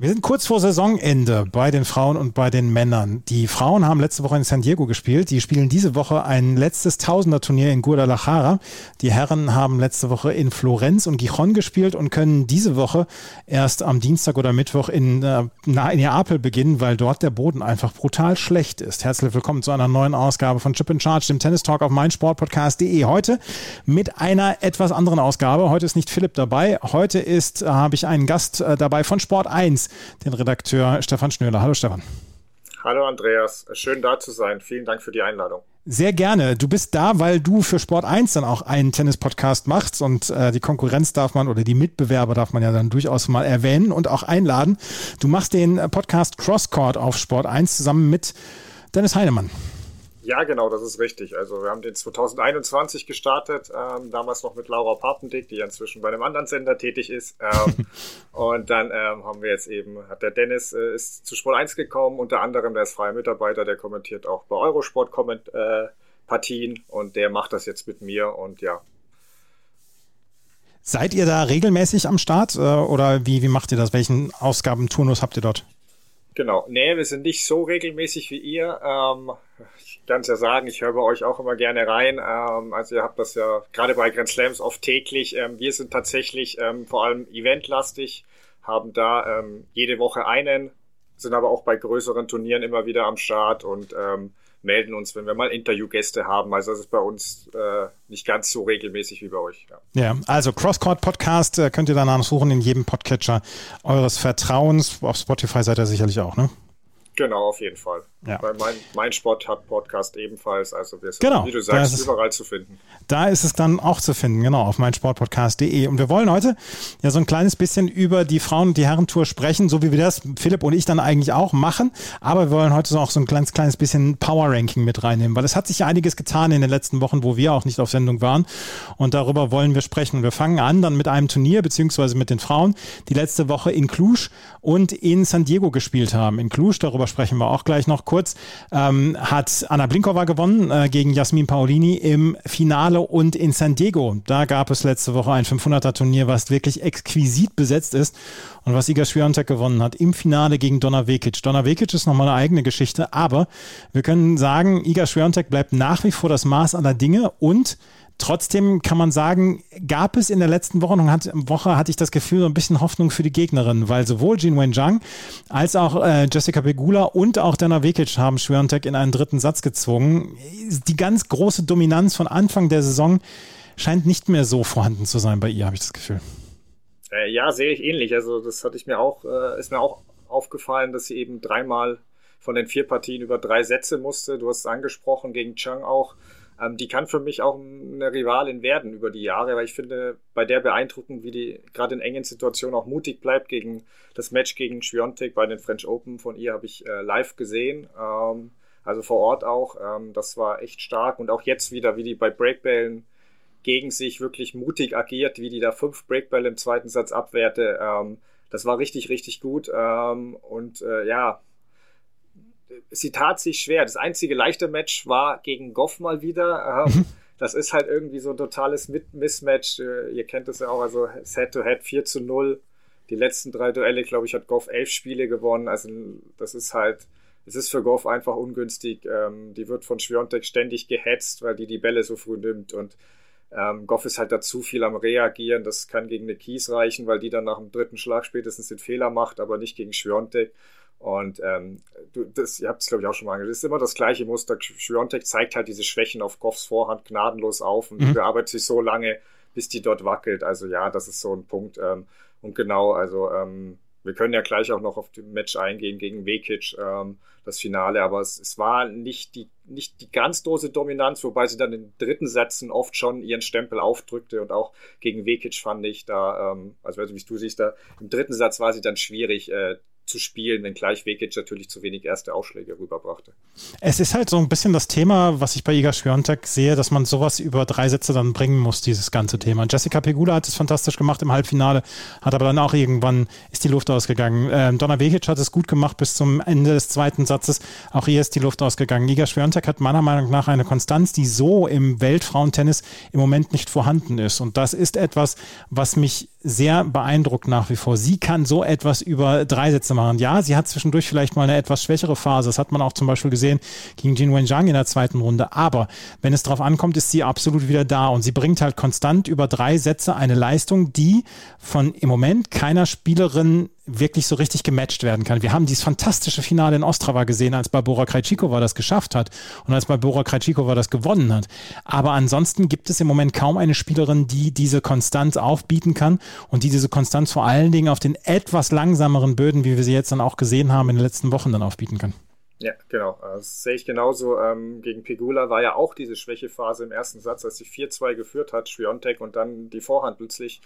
Wir sind kurz vor Saisonende bei den Frauen und bei den Männern. Die Frauen haben letzte Woche in San Diego gespielt. Die spielen diese Woche ein letztes Tausender-Turnier in Guadalajara. Die Herren haben letzte Woche in Florenz und Gijon gespielt und können diese Woche erst am Dienstag oder Mittwoch in, äh, in Neapel beginnen, weil dort der Boden einfach brutal schlecht ist. Herzlich willkommen zu einer neuen Ausgabe von Chip in Charge, dem Tennis Talk auf meinsportpodcast.de. Heute mit einer etwas anderen Ausgabe. Heute ist nicht Philipp dabei. Heute ist, äh, habe ich einen Gast äh, dabei von Sport 1 den Redakteur Stefan Schnöler. Hallo Stefan. Hallo Andreas, schön da zu sein. Vielen Dank für die Einladung. Sehr gerne. Du bist da, weil du für Sport 1 dann auch einen Tennis-Podcast machst und äh, die Konkurrenz darf man oder die Mitbewerber darf man ja dann durchaus mal erwähnen und auch einladen. Du machst den Podcast Crosscourt auf Sport 1 zusammen mit Dennis Heinemann. Ja, genau, das ist richtig. Also wir haben den 2021 gestartet, ähm, damals noch mit Laura Papendick, die ja inzwischen bei einem anderen Sender tätig ist. Ähm, und dann ähm, haben wir jetzt eben, hat der Dennis äh, ist zu Sport 1 gekommen, unter anderem der ist freier Mitarbeiter, der kommentiert auch bei Eurosport Comment, äh, Partien und der macht das jetzt mit mir und ja. Seid ihr da regelmäßig am Start äh, oder wie, wie macht ihr das? Welchen Ausgabenturnus habt ihr dort? Genau. Nee, wir sind nicht so regelmäßig wie ihr. Ähm, ich kann es ja sagen, ich höre bei euch auch immer gerne rein. Ähm, also ihr habt das ja gerade bei Grand Slams oft täglich. Ähm, wir sind tatsächlich ähm, vor allem eventlastig, haben da ähm, jede Woche einen, sind aber auch bei größeren Turnieren immer wieder am Start und ähm, melden uns, wenn wir mal Interviewgäste haben. Also das ist bei uns äh, nicht ganz so regelmäßig wie bei euch. Ja, ja also Crosscourt Podcast äh, könnt ihr danach suchen in jedem Podcatcher eures Vertrauens. Auf Spotify seid ihr sicherlich auch, ne? Genau, auf jeden Fall. Ja. Weil mein, mein Sport hat Podcast ebenfalls, also wir sind, genau, wie du sagst, überall zu finden. Da ist es dann auch zu finden, genau, auf meinsportpodcast.de. Und wir wollen heute ja so ein kleines bisschen über die Frauen- und die Herrentour sprechen, so wie wir das, Philipp und ich, dann eigentlich auch machen. Aber wir wollen heute so auch so ein kleines, kleines bisschen Power-Ranking mit reinnehmen, weil es hat sich ja einiges getan in den letzten Wochen, wo wir auch nicht auf Sendung waren. Und darüber wollen wir sprechen. Wir fangen an dann mit einem Turnier, beziehungsweise mit den Frauen, die letzte Woche in Cluj und in San Diego gespielt haben. In Cluj, darüber sprechen wir auch gleich noch kurz, ähm, hat Anna Blinkova gewonnen äh, gegen Jasmin Paolini im Finale und in San Diego. Da gab es letzte Woche ein 500er Turnier, was wirklich exquisit besetzt ist und was Iga Swiatek gewonnen hat im Finale gegen Donna Vekic. Donna Vekic ist nochmal eine eigene Geschichte, aber wir können sagen, Iga Swiatek bleibt nach wie vor das Maß aller Dinge und Trotzdem kann man sagen, gab es in der letzten Woche, Woche hatte ich das Gefühl, so ein bisschen Hoffnung für die Gegnerin, weil sowohl Jin Wenjiang als auch äh, Jessica Pegula und auch Dana Vekic haben Schwiontek in einen dritten Satz gezwungen. Die ganz große Dominanz von Anfang der Saison scheint nicht mehr so vorhanden zu sein bei ihr, habe ich das Gefühl. Äh, ja, sehe ich ähnlich. Also das hatte ich mir auch, äh, ist mir auch aufgefallen, dass sie eben dreimal von den vier Partien über drei Sätze musste. Du hast es angesprochen, gegen Chang auch ähm, die kann für mich auch eine Rivalin werden über die Jahre, weil ich finde, bei der beeindruckend, wie die gerade in engen Situationen auch mutig bleibt gegen das Match gegen Schwiontek bei den French Open von ihr habe ich äh, live gesehen. Ähm, also vor Ort auch. Ähm, das war echt stark. Und auch jetzt wieder, wie die bei Breakbällen gegen sich wirklich mutig agiert, wie die da fünf Breakbälle im zweiten Satz abwehrte. Ähm, das war richtig, richtig gut. Ähm, und äh, ja, sie tat sich schwer. Das einzige leichte Match war gegen Goff mal wieder. Ähm, das ist halt irgendwie so ein totales Mismatch. Äh, ihr kennt es ja auch, also Head-to-Head 4 zu 0. Die letzten drei Duelle, glaube ich, hat Goff elf Spiele gewonnen. Also das ist halt, es ist für Goff einfach ungünstig. Ähm, die wird von Schwiontek ständig gehetzt, weil die die Bälle so früh nimmt und ähm, Goff ist halt da zu viel am Reagieren. Das kann gegen eine Kies reichen, weil die dann nach dem dritten Schlag spätestens den Fehler macht, aber nicht gegen Schwiontek. Und ähm, du, das, ihr habt es, glaube ich, auch schon mal angeschaut. Das ist immer das gleiche Muster. Schwiontek zeigt halt diese Schwächen auf Goffs Vorhand gnadenlos auf und mhm. bearbeitet sich so lange, bis die dort wackelt. Also ja, das ist so ein Punkt. Ähm, und genau, also ähm, wir können ja gleich auch noch auf das Match eingehen gegen Vekic, ähm, das Finale, aber es, es war nicht die, nicht die ganz große Dominanz, wobei sie dann in dritten Sätzen oft schon ihren Stempel aufdrückte und auch gegen Vekic fand ich da, ähm, also wie du siehst, da im dritten Satz war sie dann schwierig, äh, zu spielen, wenngleich Vekic natürlich zu wenig erste Ausschläge rüberbrachte. Es ist halt so ein bisschen das Thema, was ich bei Iga Swiatek sehe, dass man sowas über drei Sätze dann bringen muss, dieses ganze Thema. Jessica Pegula hat es fantastisch gemacht im Halbfinale, hat aber dann auch irgendwann ist die Luft ausgegangen. Ähm, Donna Vekic hat es gut gemacht bis zum Ende des zweiten Satzes. Auch ihr ist die Luft ausgegangen. Iga Swiatek hat meiner Meinung nach eine Konstanz, die so im Weltfrauentennis im Moment nicht vorhanden ist. Und das ist etwas, was mich sehr beeindruckt nach wie vor. Sie kann so etwas über drei Sätze machen. Ja, sie hat zwischendurch vielleicht mal eine etwas schwächere Phase. Das hat man auch zum Beispiel gesehen gegen Jin Wenjiang in der zweiten Runde. Aber wenn es darauf ankommt, ist sie absolut wieder da und sie bringt halt konstant über drei Sätze eine Leistung, die von im Moment keiner Spielerin wirklich so richtig gematcht werden kann. Wir haben dieses fantastische Finale in Ostrava gesehen, als Barbora Krejcikova das geschafft hat und als Barbora Krejcikova das gewonnen hat. Aber ansonsten gibt es im Moment kaum eine Spielerin, die diese Konstanz aufbieten kann und die diese Konstanz vor allen Dingen auf den etwas langsameren Böden, wie wir sie jetzt dann auch gesehen haben in den letzten Wochen, dann aufbieten kann. Ja, genau. Das sehe ich genauso. Ähm, gegen Pegula war ja auch diese Schwächephase im ersten Satz, als sie 4-2 geführt hat, Schwiontek, und dann die Vorhand plötzlich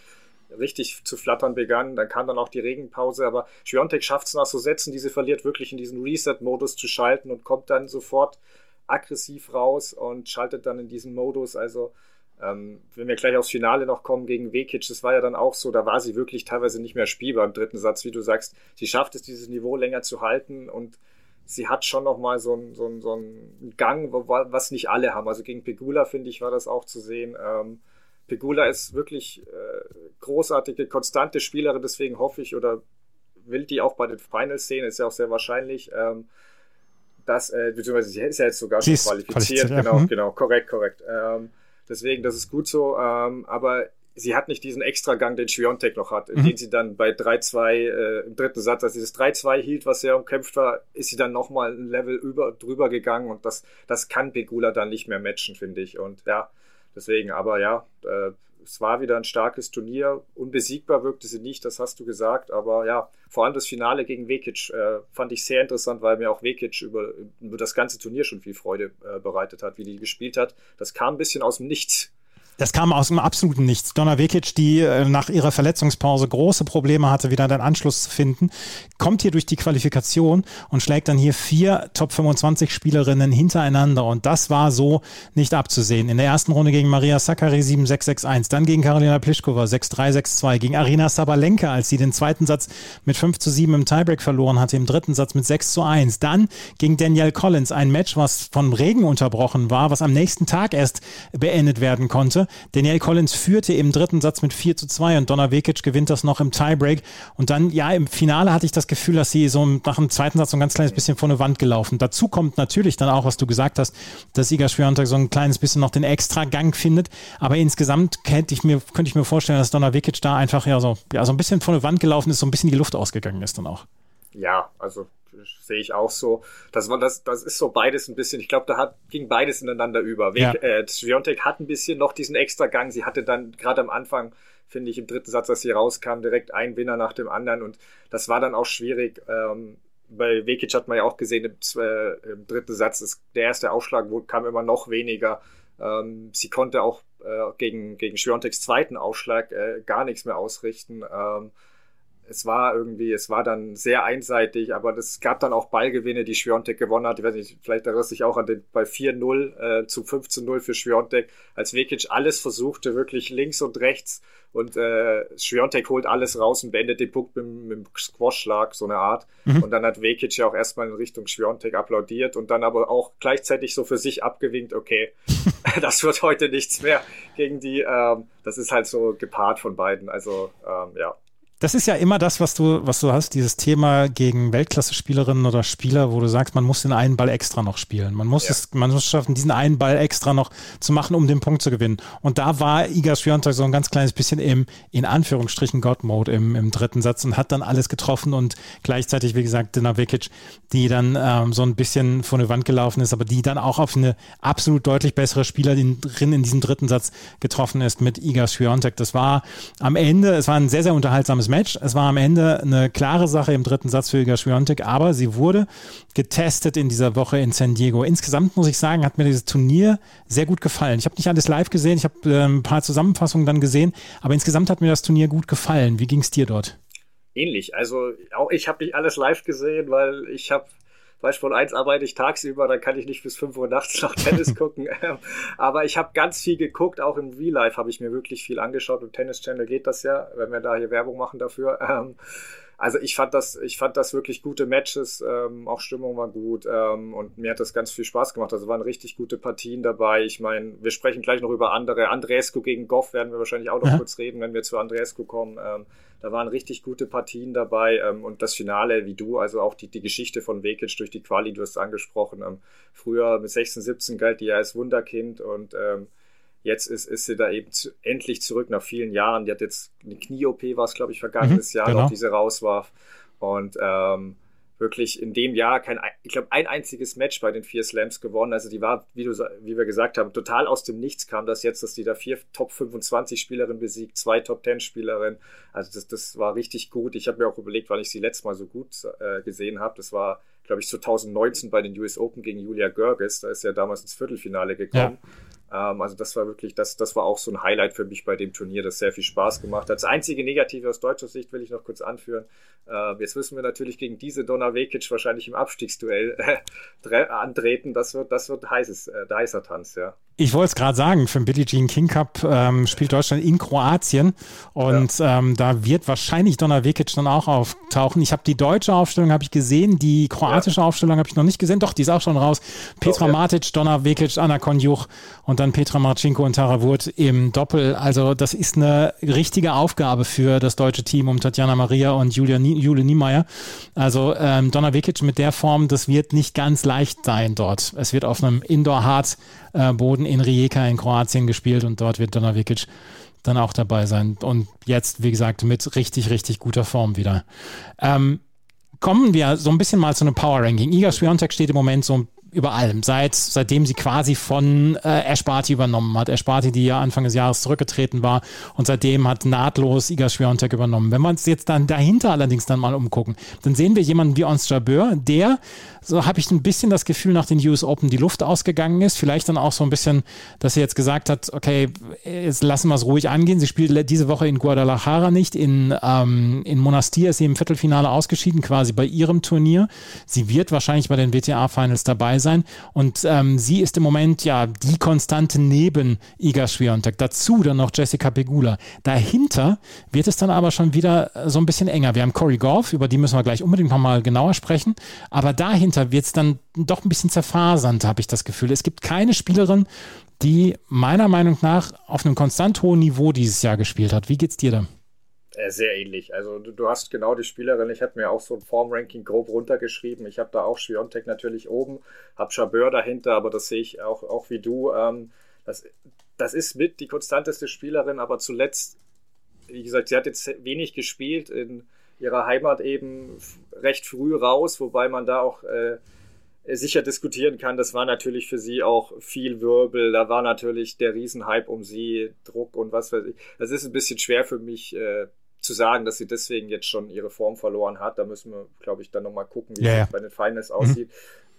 richtig zu flattern begann. Dann kam dann auch die Regenpause, aber Schwiontek schafft es nach so Sätzen, diese verliert wirklich in diesen Reset-Modus zu schalten und kommt dann sofort aggressiv raus und schaltet dann in diesen Modus. Also ähm, wenn wir gleich aufs Finale noch kommen gegen Vekic, das war ja dann auch so, da war sie wirklich teilweise nicht mehr spielbar im dritten Satz, wie du sagst. Sie schafft es, dieses Niveau länger zu halten und sie hat schon noch mal so einen so so ein Gang, was nicht alle haben. Also gegen Pegula, finde ich, war das auch zu sehen. Ähm, Pegula ist wirklich äh, großartige, konstante Spielerin, deswegen hoffe ich oder will die auch bei den Finals sehen, ist ja auch sehr wahrscheinlich. Ähm, dass, äh, beziehungsweise sie ist ja jetzt sogar schon qualifiziert. Genau, mhm. genau, korrekt, korrekt. Ähm, deswegen, das ist gut so. Ähm, aber sie hat nicht diesen Extragang, den Schwiontek noch hat, mhm. den sie dann bei 3-2 äh, im dritten Satz, als sie das 3-2 hielt, was sehr umkämpft war, ist sie dann nochmal ein Level über, drüber gegangen und das, das kann Pegula dann nicht mehr matchen, finde ich. Und ja, Deswegen, aber ja, äh, es war wieder ein starkes Turnier. Unbesiegbar wirkte sie nicht, das hast du gesagt. Aber ja, vor allem das Finale gegen Vekic äh, fand ich sehr interessant, weil mir auch Vekic über, über das ganze Turnier schon viel Freude äh, bereitet hat, wie die gespielt hat. Das kam ein bisschen aus dem Nichts. Das kam aus dem absoluten Nichts. Donna Vekic, die äh, nach ihrer Verletzungspause große Probleme hatte, wieder einen Anschluss zu finden, kommt hier durch die Qualifikation und schlägt dann hier vier Top 25 Spielerinnen hintereinander. Und das war so nicht abzusehen. In der ersten Runde gegen Maria Sakkari 7-6-6-1, dann gegen Karolina Pliskova 6-3-6-2, gegen Arina Sabalenka, als sie den zweiten Satz mit 5 zu 7 im Tiebreak verloren hatte, im dritten Satz mit 6 zu 1. Dann gegen Danielle Collins, ein Match, was von Regen unterbrochen war, was am nächsten Tag erst beendet werden konnte. Danielle Collins führte im dritten Satz mit 4 zu 2 und Donna Vekic gewinnt das noch im Tiebreak. Und dann, ja, im Finale hatte ich das Gefühl, dass sie so nach dem zweiten Satz so ein ganz kleines bisschen vor eine Wand gelaufen. Dazu kommt natürlich dann auch, was du gesagt hast, dass Iga Swiatek so ein kleines bisschen noch den extra Gang findet. Aber insgesamt hätte ich mir, könnte ich mir vorstellen, dass Donna Vekic da einfach ja so, ja, so ein bisschen vor eine Wand gelaufen ist, so ein bisschen die Luft ausgegangen ist dann auch. Ja, also sehe ich auch so. Das war das, das ist so beides ein bisschen. Ich glaube, da hat, ging beides ineinander über. Ja. Äh, Sviontek hat ein bisschen noch diesen extra Gang. Sie hatte dann gerade am Anfang, finde ich, im dritten Satz, als sie rauskam, direkt ein Winner nach dem anderen und das war dann auch schwierig. Ähm, bei Vekic hat man ja auch gesehen im, äh, im dritten Satz, ist, der erste Aufschlag wo, kam immer noch weniger. Ähm, sie konnte auch äh, gegen, gegen Schwionteks zweiten Aufschlag äh, gar nichts mehr ausrichten. Ähm, es war irgendwie, es war dann sehr einseitig, aber es gab dann auch Ballgewinne, die Schwiontek gewonnen hat. Ich weiß nicht, vielleicht erinnerst du dich auch an den bei 4-0 äh, zu 15-0 für Schwiontek, als Vekic alles versuchte, wirklich links und rechts und äh, Schwiontek holt alles raus und beendet den Punkt mit, mit dem Squash-Schlag, so eine Art. Mhm. Und dann hat Vekic ja auch erstmal in Richtung Schwiontek applaudiert und dann aber auch gleichzeitig so für sich abgewinkt, okay, das wird heute nichts mehr gegen die, ähm, das ist halt so gepaart von beiden, also ähm, ja. Das ist ja immer das, was du, was du hast, dieses Thema gegen Weltklasse-Spielerinnen oder Spieler, wo du sagst, man muss den einen Ball extra noch spielen. Man muss ja. es, man muss schaffen, diesen einen Ball extra noch zu machen, um den Punkt zu gewinnen. Und da war Iga Swiatek so ein ganz kleines bisschen im, in Anführungsstrichen, God-Mode im, im dritten Satz und hat dann alles getroffen und gleichzeitig, wie gesagt, Dina Vikic, die dann ähm, so ein bisschen vor eine Wand gelaufen ist, aber die dann auch auf eine absolut deutlich bessere Spielerin in diesem dritten Satz getroffen ist mit Iga Swiatek. Das war am Ende, es war ein sehr, sehr unterhaltsames Match. Es war am Ende eine klare Sache im dritten Satz für Iga Swiatek, aber sie wurde getestet in dieser Woche in San Diego. Insgesamt muss ich sagen, hat mir dieses Turnier sehr gut gefallen. Ich habe nicht alles live gesehen, ich habe äh, ein paar Zusammenfassungen dann gesehen, aber insgesamt hat mir das Turnier gut gefallen. Wie ging es dir dort? Ähnlich. Also auch ich habe nicht alles live gesehen, weil ich habe bei Sport 1 arbeite ich tagsüber, dann kann ich nicht bis 5 Uhr nachts noch Tennis gucken. Aber ich habe ganz viel geguckt, auch im Real Life habe ich mir wirklich viel angeschaut. Im Tennis Channel geht das ja, wenn wir da hier Werbung machen dafür. Ähm, also ich fand das, ich fand das wirklich gute Matches, ähm, auch Stimmung war gut ähm, und mir hat das ganz viel Spaß gemacht. Also waren richtig gute Partien dabei. Ich meine, wir sprechen gleich noch über andere. Andreescu gegen Goff werden wir wahrscheinlich auch noch ja. kurz reden, wenn wir zu Andreescu kommen. Ähm, da waren richtig gute Partien dabei ähm, und das Finale, wie du, also auch die, die Geschichte von Vekic durch die Quali, du hast angesprochen. Ähm, früher mit 16, 17 galt die ja als Wunderkind und ähm, Jetzt ist, ist sie da eben zu, endlich zurück nach vielen Jahren. Die hat jetzt eine Knie-OP, war es, glaube ich, vergangenes mhm, Jahr genau. noch, die sie rauswarf. Und ähm, wirklich in dem Jahr kein, ich glaube, ein einziges Match bei den vier Slams gewonnen. Also die war, wie, du, wie wir gesagt haben, total aus dem Nichts kam das jetzt, dass die da vier Top 25 Spielerinnen besiegt, zwei Top 10 Spielerinnen. Also das, das war richtig gut. Ich habe mir auch überlegt, weil ich sie letztes Mal so gut äh, gesehen habe. Das war, glaube ich, 2019 bei den US Open gegen Julia Görges. Da ist ja damals ins Viertelfinale gekommen. Ja. Ähm, also das war wirklich, das, das war auch so ein Highlight für mich bei dem Turnier, das sehr viel Spaß gemacht hat. Das einzige Negative aus deutscher Sicht will ich noch kurz anführen. Äh, jetzt müssen wir natürlich gegen diese Donna Vekic wahrscheinlich im Abstiegsduell äh, antreten. Das wird, das wird heißes, äh, heißer Tanz, ja. Ich wollte es gerade sagen, für den Billie Jean King Cup ähm, spielt Deutschland in Kroatien und ja. ähm, da wird wahrscheinlich Donna Vekic dann auch auftauchen. Ich habe die deutsche Aufstellung habe ich gesehen, die kroatische ja. Aufstellung habe ich noch nicht gesehen. Doch, die ist auch schon raus. Petra Doch, ja. Matic, Donna Vekic, Anna Konjuch und dann Petra Marcinko und Tara Wurt im Doppel. Also das ist eine richtige Aufgabe für das deutsche Team um Tatjana Maria und Julia, Jule Niemeyer. Also ähm, Donna Vekic mit der Form, das wird nicht ganz leicht sein dort. Es wird auf einem Indoor-Hard-Boden in Rijeka in Kroatien gespielt und dort wird Donavikic dann auch dabei sein. Und jetzt, wie gesagt, mit richtig, richtig guter Form wieder. Ähm, kommen wir so ein bisschen mal zu einem Power Ranking. Iga Swiatek steht im Moment so über allem, seit, seitdem sie quasi von äh, Ash übernommen hat. Ash die ja Anfang des Jahres zurückgetreten war und seitdem hat nahtlos Iga Swiatek übernommen. Wenn wir uns jetzt dann dahinter allerdings dann mal umgucken, dann sehen wir jemanden wie Ons Jabeur, der, so habe ich ein bisschen das Gefühl, nach den US Open die Luft ausgegangen ist. Vielleicht dann auch so ein bisschen, dass sie jetzt gesagt hat, okay, jetzt lassen wir es ruhig angehen. Sie spielt diese Woche in Guadalajara nicht, in, ähm, in Monastir ist sie im Viertelfinale ausgeschieden, quasi bei ihrem Turnier. Sie wird wahrscheinlich bei den WTA-Finals dabei sein. Und ähm, sie ist im Moment ja die Konstante neben Iga Swiatek. Dazu dann noch Jessica Pegula. Dahinter wird es dann aber schon wieder so ein bisschen enger. Wir haben Corey Goff, über die müssen wir gleich unbedingt nochmal genauer sprechen. Aber dahinter wird es dann doch ein bisschen zerfasernd, habe ich das Gefühl. Es gibt keine Spielerin, die meiner Meinung nach auf einem konstant hohen Niveau dieses Jahr gespielt hat. Wie geht's dir da? Äh, sehr ähnlich. Also du, du, hast genau die Spielerin. Ich habe mir auch so ein Formranking grob runtergeschrieben. Ich habe da auch Schwiontek natürlich oben, habe Chabeur dahinter, aber das sehe ich auch, auch wie du. Ähm, das, das ist mit die konstanteste Spielerin, aber zuletzt, wie gesagt, sie hat jetzt wenig gespielt in ihrer Heimat eben recht früh raus, wobei man da auch äh, sicher diskutieren kann. Das war natürlich für sie auch viel Wirbel. Da war natürlich der Riesenhype um sie, Druck und was weiß ich. Das ist ein bisschen schwer für mich äh, zu sagen, dass sie deswegen jetzt schon ihre Form verloren hat. Da müssen wir, glaube ich, dann nochmal gucken, wie es bei den Finals mhm. aussieht.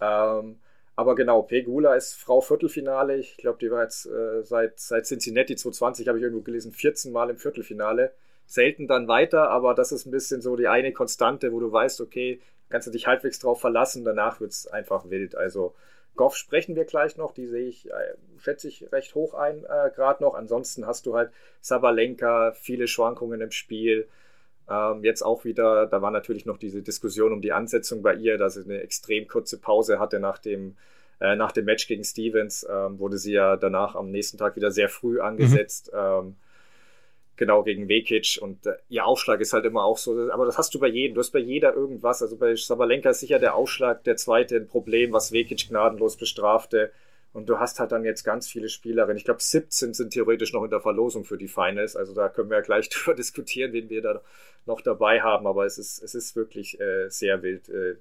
Ähm, aber genau, Pegula ist Frau Viertelfinale. Ich glaube, die war jetzt äh, seit, seit Cincinnati 2020, habe ich irgendwo gelesen, 14 Mal im Viertelfinale. Selten dann weiter, aber das ist ein bisschen so die eine Konstante, wo du weißt, okay, kannst du dich halbwegs drauf verlassen, danach wird es einfach wild. Also Goff sprechen wir gleich noch, die sehe ich, äh, schätze ich, recht hoch ein äh, gerade noch. Ansonsten hast du halt Sabalenka, viele Schwankungen im Spiel. Ähm, jetzt auch wieder, da war natürlich noch diese Diskussion um die Ansetzung bei ihr, dass sie eine extrem kurze Pause hatte nach dem, äh, nach dem Match gegen Stevens. Ähm, wurde sie ja danach am nächsten Tag wieder sehr früh angesetzt. Mhm. Ähm, genau gegen Vekic und äh, ihr Aufschlag ist halt immer auch so, aber das hast du bei jedem, du hast bei jeder irgendwas, also bei Sabalenka ist sicher der Aufschlag der zweite ein Problem, was Vekic gnadenlos bestrafte. Und du hast halt dann jetzt ganz viele Spielerinnen, ich glaube 17 sind theoretisch noch in der Verlosung für die Finals, also da können wir ja gleich drüber diskutieren, wen wir da noch dabei haben, aber es ist, es ist wirklich äh, sehr wild, äh,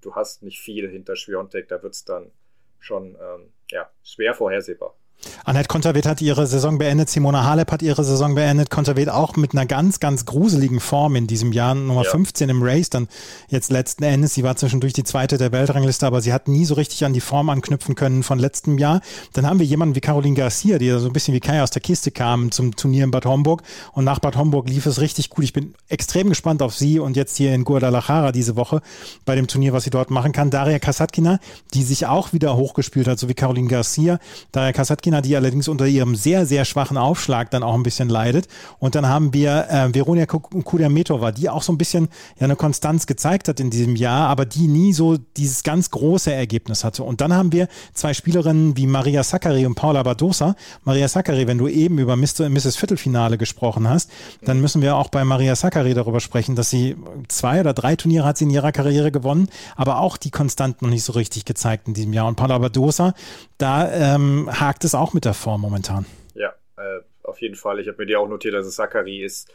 du hast nicht viel hinter Schwiontek, da wird es dann schon ähm, ja, schwer vorhersehbar. Annette Konterweht hat ihre Saison beendet, Simona Halep hat ihre Saison beendet, Konterweht auch mit einer ganz, ganz gruseligen Form in diesem Jahr, Nummer ja. 15 im Race, dann jetzt letzten Endes, sie war zwischendurch die zweite der Weltrangliste, aber sie hat nie so richtig an die Form anknüpfen können von letztem Jahr. Dann haben wir jemanden wie Caroline Garcia, die so ein bisschen wie Kai aus der Kiste kam zum Turnier in Bad Homburg und nach Bad Homburg lief es richtig gut. Ich bin extrem gespannt auf sie und jetzt hier in Guadalajara diese Woche bei dem Turnier, was sie dort machen kann. Daria Kasatkina, die sich auch wieder hochgespielt hat, so wie Caroline Garcia. Daria Kasatkina Argentina, die allerdings unter ihrem sehr, sehr schwachen Aufschlag dann auch ein bisschen leidet. Und dann haben wir äh, Veronika Kudermetova, die auch so ein bisschen ja eine Konstanz gezeigt hat in diesem Jahr, aber die nie so dieses ganz große Ergebnis hatte. Und dann haben wir zwei Spielerinnen wie Maria Sakkari und Paula Badosa. Maria Sakkari, wenn du eben über Mrs. Viertelfinale gesprochen hast, dann müssen wir auch bei Maria Sakkari darüber sprechen, dass sie zwei oder drei Turniere hat sie in ihrer Karriere gewonnen, aber auch die Konstant noch nicht so richtig gezeigt in diesem Jahr. Und Paula Badosa, da ähm, hakt es auch mit der Form momentan. Ja, äh, auf jeden Fall. Ich habe mir die auch notiert, dass es Zachary ist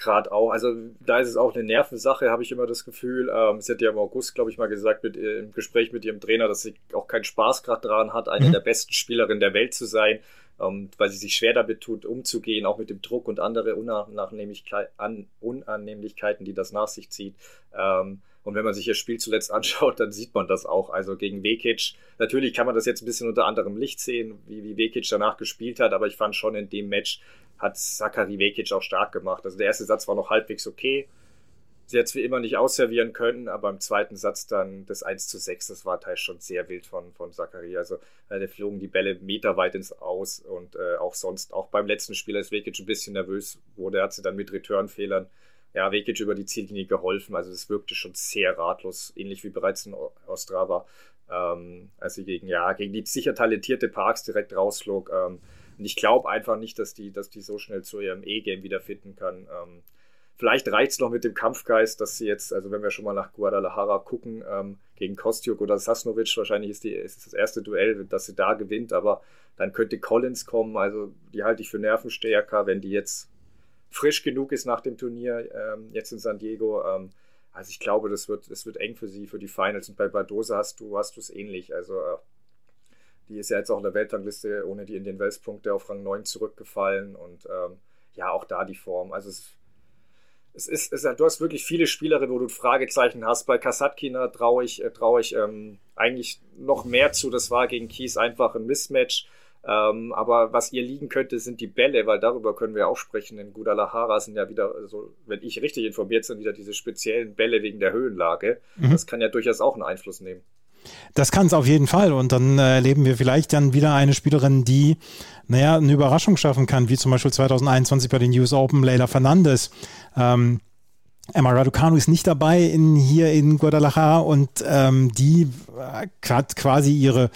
gerade auch, also da ist es auch eine Nervensache, habe ich immer das Gefühl. Ähm, sie hat ja im August, glaube ich, mal gesagt, mit, äh, im Gespräch mit ihrem Trainer, dass sie auch keinen Spaß gerade dran hat, eine mhm. der besten Spielerinnen der Welt zu sein, ähm, weil sie sich schwer damit tut, umzugehen, auch mit dem Druck und andere Unannehmlichkeiten, die das nach sich zieht. Ähm, und wenn man sich das Spiel zuletzt anschaut, dann sieht man das auch. Also gegen Vekic, natürlich kann man das jetzt ein bisschen unter anderem Licht sehen, wie, wie Vekic danach gespielt hat, aber ich fand schon in dem Match hat Sakari Vekic auch stark gemacht. Also der erste Satz war noch halbwegs okay. Sie hat es wie immer nicht ausservieren können, aber im zweiten Satz dann das 1 zu 6, das war teils schon sehr wild von, von Zachary. Also äh, da flogen die Bälle meterweit ins Aus und äh, auch sonst, auch beim letzten Spiel, als Vekic ein bisschen nervös wurde, hat sie dann mit Returnfehlern ja, Vekic über die Ziellinie geholfen. Also es wirkte schon sehr ratlos, ähnlich wie bereits in Ostrava, ähm, als sie gegen, ja, gegen die sicher talentierte Parks direkt rausflog. Ähm, und ich glaube einfach nicht, dass die, dass die so schnell zu ihrem E-Game wiederfinden kann. Ähm, vielleicht reicht es noch mit dem Kampfgeist, dass sie jetzt, also wenn wir schon mal nach Guadalajara gucken, ähm, gegen Kostjuk oder Sasnovic, wahrscheinlich ist, die, ist das erste Duell, dass sie da gewinnt, aber dann könnte Collins kommen, also die halte ich für nervenstärker, wenn die jetzt frisch genug ist nach dem Turnier, ähm, jetzt in San Diego. Ähm, also ich glaube, das wird, das wird eng für sie, für die Finals. Und bei Bardosa hast du, hast es ähnlich. Also äh, die ist ja jetzt auch in der Weltrangliste ohne die in den Weltspunkte auf Rang 9 zurückgefallen. Und ähm, ja, auch da die Form. Also es, es ist, es, du hast wirklich viele Spielerinnen, wo du Fragezeichen hast. Bei Kasatkina traue ich, äh, trau ich ähm, eigentlich noch mehr zu. Das war gegen Kies einfach ein Mismatch. Ähm, aber was ihr liegen könnte, sind die Bälle, weil darüber können wir auch sprechen. In Guadalajara sind ja wieder, also, wenn ich richtig informiert bin, wieder diese speziellen Bälle wegen der Höhenlage. Mhm. Das kann ja durchaus auch einen Einfluss nehmen. Das kann es auf jeden Fall. Und dann äh, erleben wir vielleicht dann wieder eine Spielerin, die, naja, eine Überraschung schaffen kann, wie zum Beispiel 2021 bei den US Open, Leila Fernandes. Ähm, Emma Raducanu ist nicht dabei in, hier in Guadalajara und ähm, die äh, hat quasi ihre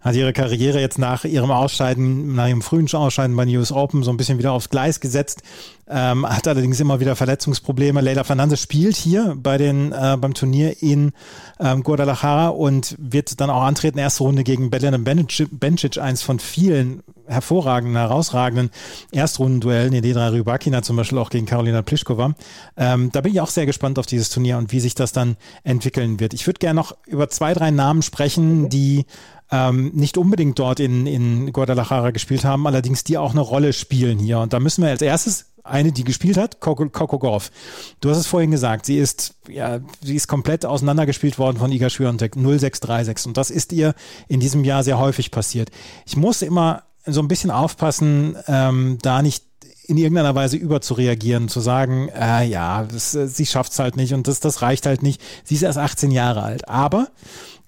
hat ihre Karriere jetzt nach ihrem Ausscheiden, nach ihrem frühen Ausscheiden bei News Open so ein bisschen wieder aufs Gleis gesetzt, ähm, hat allerdings immer wieder Verletzungsprobleme. Leila Fernandez spielt hier bei den, äh, beim Turnier in ähm, Guadalajara und wird dann auch antreten, erste Runde gegen Belena Bencic, eins von vielen hervorragenden, herausragenden Erstrundenduellen, in Nedra Rybakina zum Beispiel auch gegen Karolina Pliskova. Ähm, da bin ich auch sehr gespannt auf dieses Turnier und wie sich das dann entwickeln wird. Ich würde gerne noch über zwei, drei Namen sprechen, die ähm, nicht unbedingt dort in, in Guadalajara gespielt haben, allerdings die auch eine Rolle spielen hier. Und da müssen wir als erstes eine, die gespielt hat, Coco, Coco Golf. Du hast es vorhin gesagt, sie ist, ja, sie ist komplett auseinandergespielt worden von Iga Swiatek 0636 und das ist ihr in diesem Jahr sehr häufig passiert. Ich muss immer so ein bisschen aufpassen, ähm, da nicht in irgendeiner Weise überzureagieren, zu sagen, äh, ja, das, sie schafft es halt nicht und das, das reicht halt nicht. Sie ist erst 18 Jahre alt. Aber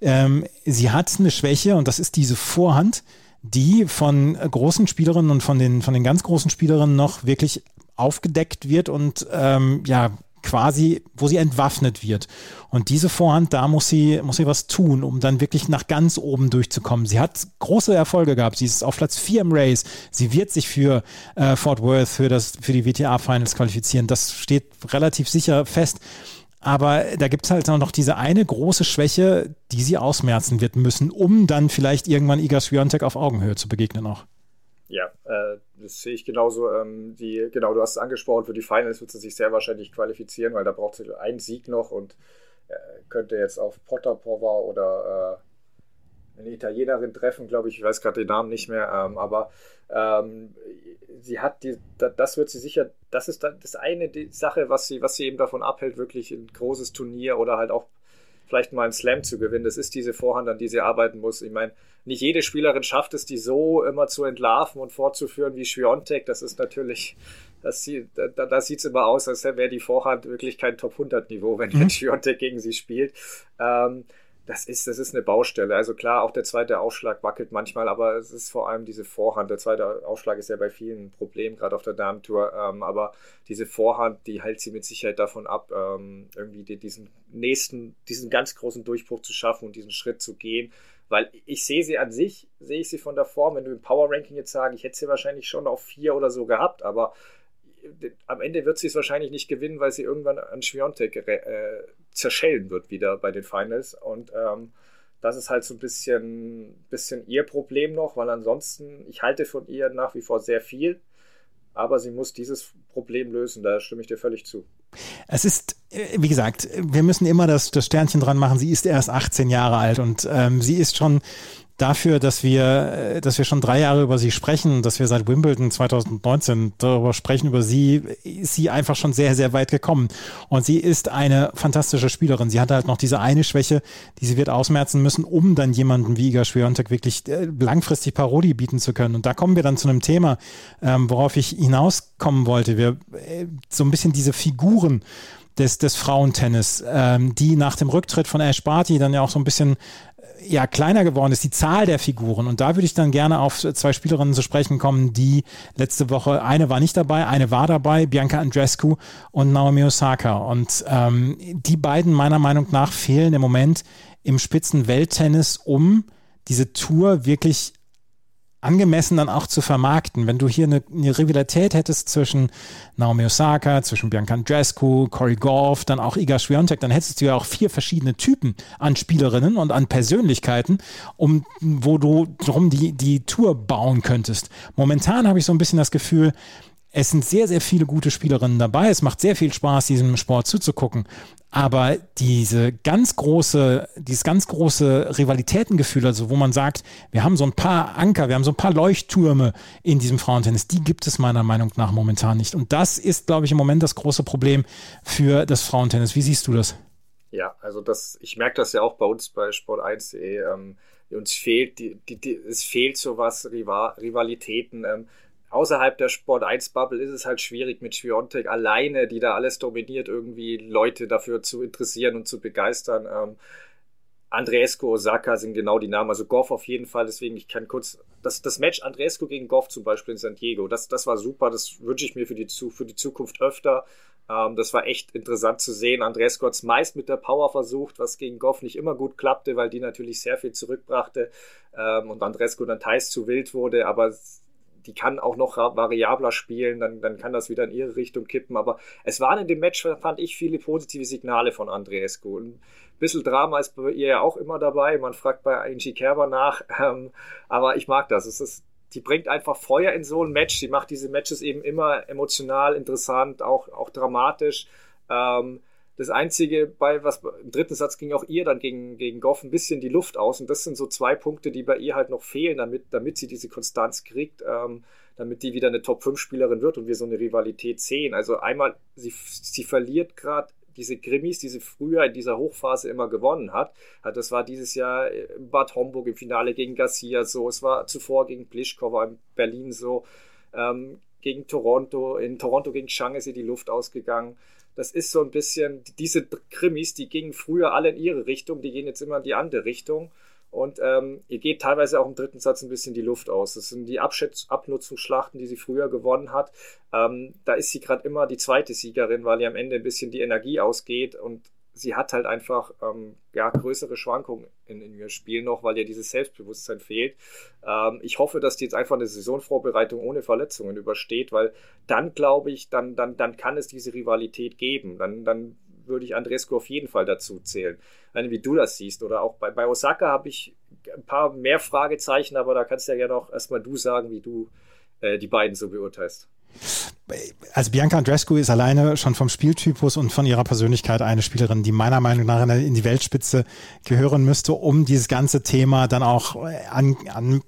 ähm, sie hat eine Schwäche und das ist diese Vorhand, die von großen Spielerinnen und von den, von den ganz großen Spielerinnen noch wirklich aufgedeckt wird und ähm, ja, quasi, wo sie entwaffnet wird. Und diese Vorhand, da muss sie, muss sie was tun, um dann wirklich nach ganz oben durchzukommen. Sie hat große Erfolge gehabt. Sie ist auf Platz 4 im Race. Sie wird sich für äh, Fort Worth, für, das, für die WTA Finals qualifizieren. Das steht relativ sicher fest. Aber da gibt es halt noch diese eine große Schwäche, die sie ausmerzen wird müssen, um dann vielleicht irgendwann Iga Swiatek auf Augenhöhe zu begegnen auch. Ja, äh, das sehe ich genauso. Ähm, die, genau, du hast es angesprochen, für die Finals wird sie sich sehr wahrscheinlich qualifizieren, weil da braucht sie einen Sieg noch und äh, könnte jetzt auf Potapova oder äh, eine Italienerin treffen, glaube ich. Ich weiß gerade den Namen nicht mehr, ähm, aber ähm, sie hat die, das wird sie sicher, das ist das eine die Sache, was sie, was sie eben davon abhält, wirklich ein großes Turnier oder halt auch vielleicht mal einen Slam zu gewinnen. Das ist diese Vorhand, an die sie arbeiten muss. Ich meine, nicht jede Spielerin schafft es, die so immer zu entlarven und fortzuführen wie Schwiontek. Das ist natürlich, das sieht, da, da sieht es immer aus, als wäre die Vorhand wirklich kein Top 100 Niveau, wenn mhm. Schwiontek gegen sie spielt. Ähm, das ist, das ist eine Baustelle. Also klar, auch der zweite Aufschlag wackelt manchmal, aber es ist vor allem diese Vorhand. Der zweite Aufschlag ist ja bei vielen ein Problem, gerade auf der Damentour. Ähm, aber diese Vorhand, die hält sie mit Sicherheit davon ab, ähm, irgendwie diesen nächsten, diesen ganz großen Durchbruch zu schaffen und diesen Schritt zu gehen. Weil ich sehe sie an sich, sehe ich sie von der Form, wenn du im Power Ranking jetzt sagen, ich hätte sie wahrscheinlich schon auf vier oder so gehabt, aber am Ende wird sie es wahrscheinlich nicht gewinnen, weil sie irgendwann an Schwiontek äh, zerschellen wird wieder bei den Finals. Und ähm, das ist halt so ein bisschen, bisschen ihr Problem noch, weil ansonsten, ich halte von ihr nach wie vor sehr viel, aber sie muss dieses Problem lösen, da stimme ich dir völlig zu. Es ist, äh, wie gesagt, wir müssen immer das, das Sternchen dran machen. Sie ist erst 18 Jahre alt und ähm, sie ist schon dafür, dass wir, dass wir schon drei Jahre über sie sprechen, dass wir seit Wimbledon 2019 darüber sprechen, über sie, ist sie einfach schon sehr, sehr weit gekommen. Und sie ist eine fantastische Spielerin. Sie hat halt noch diese eine Schwäche, die sie wird ausmerzen müssen, um dann jemanden wie Iga Swiatek wirklich äh, langfristig Paroli bieten zu können. Und da kommen wir dann zu einem Thema, ähm, worauf ich hinauskommen wollte. Wir, äh, so ein bisschen diese Figuren, des, des Frauentennis, ähm, die nach dem Rücktritt von Ash Barty dann ja auch so ein bisschen ja kleiner geworden ist, die Zahl der Figuren. Und da würde ich dann gerne auf zwei Spielerinnen zu sprechen kommen, die letzte Woche, eine war nicht dabei, eine war dabei, Bianca Andrescu und Naomi Osaka. Und ähm, die beiden meiner Meinung nach fehlen im Moment im Spitzen-Welttennis, um diese Tour wirklich angemessen dann auch zu vermarkten. Wenn du hier eine, eine Rivalität hättest zwischen Naomi Osaka, zwischen Bianca Andreescu, Corey Goff, dann auch Iga Swiatek, dann hättest du ja auch vier verschiedene Typen an Spielerinnen und an Persönlichkeiten, um wo du drum die die Tour bauen könntest. Momentan habe ich so ein bisschen das Gefühl, es sind sehr, sehr viele gute Spielerinnen dabei. Es macht sehr viel Spaß, diesem Sport zuzugucken. Aber diese ganz große, dieses ganz große Rivalitätengefühl, also wo man sagt, wir haben so ein paar Anker, wir haben so ein paar Leuchttürme in diesem Frauentennis, die gibt es meiner Meinung nach momentan nicht. Und das ist, glaube ich, im Moment das große Problem für das Frauentennis. Wie siehst du das? Ja, also das, ich merke das ja auch bei uns bei Sport1.de. Ähm, uns fehlt, die, die, die, es fehlt sowas, Rivalitäten. Ähm, außerhalb der Sport 1 Bubble ist es halt schwierig mit Schwiontek alleine, die da alles dominiert, irgendwie Leute dafür zu interessieren und zu begeistern. Ähm, Andreesco, Osaka sind genau die Namen, also Goff auf jeden Fall, deswegen ich kann kurz, das, das Match Andreesco gegen Goff zum Beispiel in San Diego, das, das war super, das wünsche ich mir für die, für die Zukunft öfter. Ähm, das war echt interessant zu sehen. Andreesco hat es meist mit der Power versucht, was gegen Goff nicht immer gut klappte, weil die natürlich sehr viel zurückbrachte ähm, und Andreesco dann teils zu wild wurde, aber die kann auch noch variabler spielen, dann, dann kann das wieder in ihre Richtung kippen. Aber es waren in dem Match, fand ich, viele positive Signale von Andreescu. Ein bisschen Drama ist bei ihr ja auch immer dabei. Man fragt bei Angie Kerber nach. Ähm, aber ich mag das. Es ist, die bringt einfach Feuer in so ein Match. Sie macht diese Matches eben immer emotional, interessant, auch, auch dramatisch. Ähm, das Einzige bei, was im dritten Satz ging auch ihr dann gegen, gegen Goff ein bisschen die Luft aus. Und das sind so zwei Punkte, die bei ihr halt noch fehlen, damit, damit sie diese Konstanz kriegt, ähm, damit die wieder eine Top-5-Spielerin wird und wir so eine Rivalität sehen. Also einmal, sie, sie verliert gerade diese Krimis, die sie früher in dieser Hochphase immer gewonnen hat. Das war dieses Jahr Bad Homburg im Finale gegen Garcia so, es war zuvor gegen Plischkova in Berlin so, ähm, gegen Toronto, in Toronto gegen Chang ist ihr die Luft ausgegangen das ist so ein bisschen, diese Krimis, die gingen früher alle in ihre Richtung, die gehen jetzt immer in die andere Richtung. Und ähm, ihr geht teilweise auch im dritten Satz ein bisschen die Luft aus. Das sind die Abschätz Abnutzungsschlachten, die sie früher gewonnen hat. Ähm, da ist sie gerade immer die zweite Siegerin, weil ihr am Ende ein bisschen die Energie ausgeht und sie hat halt einfach ähm, ja, größere Schwankungen in, in ihr Spiel noch, weil ihr dieses Selbstbewusstsein fehlt. Ähm, ich hoffe, dass die jetzt einfach eine Saisonvorbereitung ohne Verletzungen übersteht, weil dann glaube ich, dann, dann, dann kann es diese Rivalität geben. Dann, dann würde ich Andrescu auf jeden Fall dazu zählen. Wie du das siehst. Oder auch bei, bei Osaka habe ich ein paar mehr Fragezeichen, aber da kannst du ja auch erstmal du sagen, wie du äh, die beiden so beurteilst also Bianca Andrescu ist alleine schon vom Spieltypus und von ihrer Persönlichkeit eine Spielerin, die meiner Meinung nach in die Weltspitze gehören müsste, um dieses ganze Thema dann auch an, an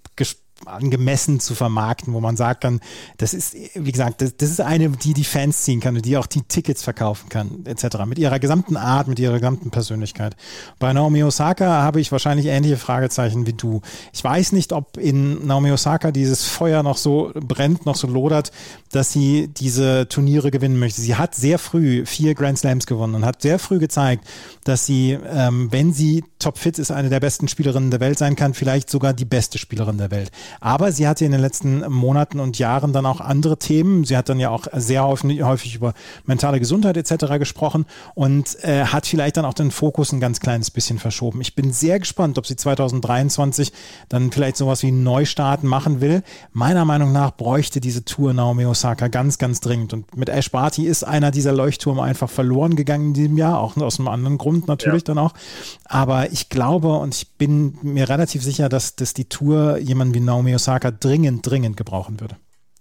angemessen zu vermarkten, wo man sagt dann, das ist, wie gesagt, das, das ist eine, die die Fans ziehen kann und die auch die Tickets verkaufen kann, etc. Mit ihrer gesamten Art, mit ihrer gesamten Persönlichkeit. Bei Naomi Osaka habe ich wahrscheinlich ähnliche Fragezeichen wie du. Ich weiß nicht, ob in Naomi Osaka dieses Feuer noch so brennt, noch so lodert, dass sie diese Turniere gewinnen möchte. Sie hat sehr früh vier Grand Slams gewonnen und hat sehr früh gezeigt, dass sie, ähm, wenn sie topfit ist, eine der besten Spielerinnen der Welt sein kann, vielleicht sogar die beste Spielerin der Welt. Aber sie hatte in den letzten Monaten und Jahren dann auch andere Themen. Sie hat dann ja auch sehr häufig, häufig über mentale Gesundheit etc. gesprochen und äh, hat vielleicht dann auch den Fokus ein ganz kleines bisschen verschoben. Ich bin sehr gespannt, ob sie 2023 dann vielleicht sowas wie einen Neustart machen will. Meiner Meinung nach bräuchte diese Tour Naomi Osaka ganz, ganz dringend. Und mit Ash Barty ist einer dieser Leuchtturme einfach verloren gegangen in diesem Jahr, auch aus einem anderen Grund natürlich ja. dann auch. Aber ich glaube und ich bin mir relativ sicher, dass, dass die Tour jemanden wie Naomi Osaka dringend, dringend gebrauchen würde.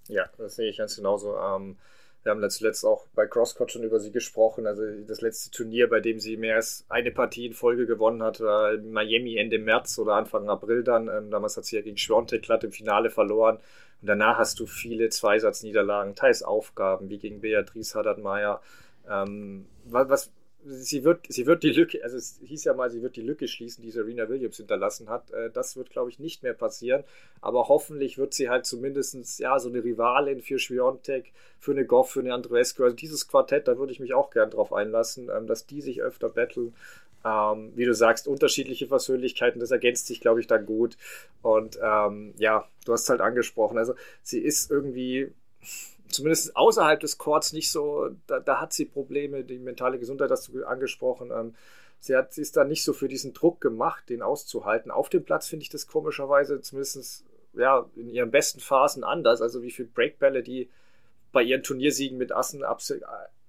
Ja, das sehe ich ganz genauso. Ähm, wir haben zuletzt auch bei Crosscut schon über sie gesprochen. Also das letzte Turnier, bei dem sie mehr als eine Partie in Folge gewonnen hat, war in Miami Ende März oder Anfang April dann. Ähm, damals hat sie ja gegen Schwiontek glatt im Finale verloren. Und danach hast du viele Zweisatzniederlagen, teils Aufgaben, wie gegen Beatrice Haddad-Meyer. Ähm, was, sie wird, sie wird die Lücke, also es hieß ja mal, sie wird die Lücke schließen, die Serena Williams hinterlassen hat. Äh, das wird, glaube ich, nicht mehr passieren. Aber hoffentlich wird sie halt zumindest ja so eine Rivalin für Schwiontek, für eine Goff, für eine Andreescu. Also dieses Quartett, da würde ich mich auch gern drauf einlassen, ähm, dass die sich öfter battlen. Ähm, wie du sagst, unterschiedliche Persönlichkeiten, das ergänzt sich, glaube ich, dann gut. Und ähm, ja, du hast halt angesprochen, also sie ist irgendwie zumindest außerhalb des Courts nicht so, da, da, hat sie Probleme, die mentale Gesundheit hast du angesprochen. Ähm, sie, hat, sie ist da nicht so für diesen Druck gemacht, den auszuhalten. Auf dem Platz finde ich das komischerweise zumindest ja, in ihren besten Phasen anders. Also wie viele Breakbälle die bei ihren Turniersiegen mit Assen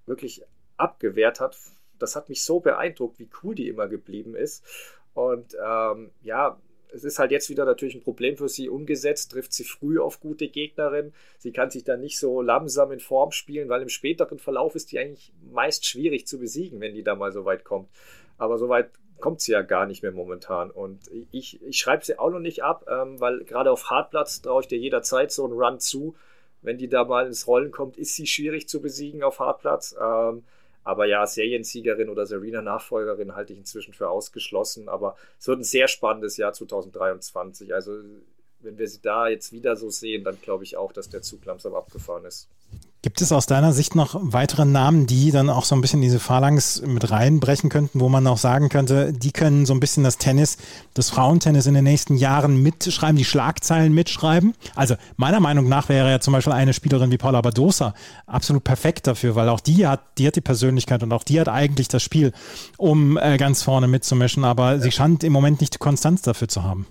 wirklich abgewehrt hat. Das hat mich so beeindruckt, wie cool die immer geblieben ist. Und ähm, ja, es ist halt jetzt wieder natürlich ein Problem für sie umgesetzt, trifft sie früh auf gute Gegnerin. Sie kann sich dann nicht so langsam in Form spielen, weil im späteren Verlauf ist die eigentlich meist schwierig zu besiegen, wenn die da mal so weit kommt. Aber so weit kommt sie ja gar nicht mehr momentan. Und ich, ich schreibe sie auch noch nicht ab, ähm, weil gerade auf Hartplatz traue ich dir jederzeit so einen Run zu. Wenn die da mal ins Rollen kommt, ist sie schwierig zu besiegen auf Hartplatz. Ähm, aber ja, Seriensiegerin oder Serena-Nachfolgerin halte ich inzwischen für ausgeschlossen. Aber es wird ein sehr spannendes Jahr 2023. Also wenn wir sie da jetzt wieder so sehen, dann glaube ich auch, dass der Zug langsam abgefahren ist. Gibt es aus deiner Sicht noch weitere Namen, die dann auch so ein bisschen diese Phalanx mit reinbrechen könnten, wo man auch sagen könnte, die können so ein bisschen das Tennis, das Frauentennis in den nächsten Jahren mitschreiben, die Schlagzeilen mitschreiben? Also meiner Meinung nach wäre ja zum Beispiel eine Spielerin wie Paula Badosa absolut perfekt dafür, weil auch die hat, die hat die Persönlichkeit und auch die hat eigentlich das Spiel, um äh, ganz vorne mitzumischen, aber ja. sie scheint im Moment nicht die Konstanz dafür zu haben.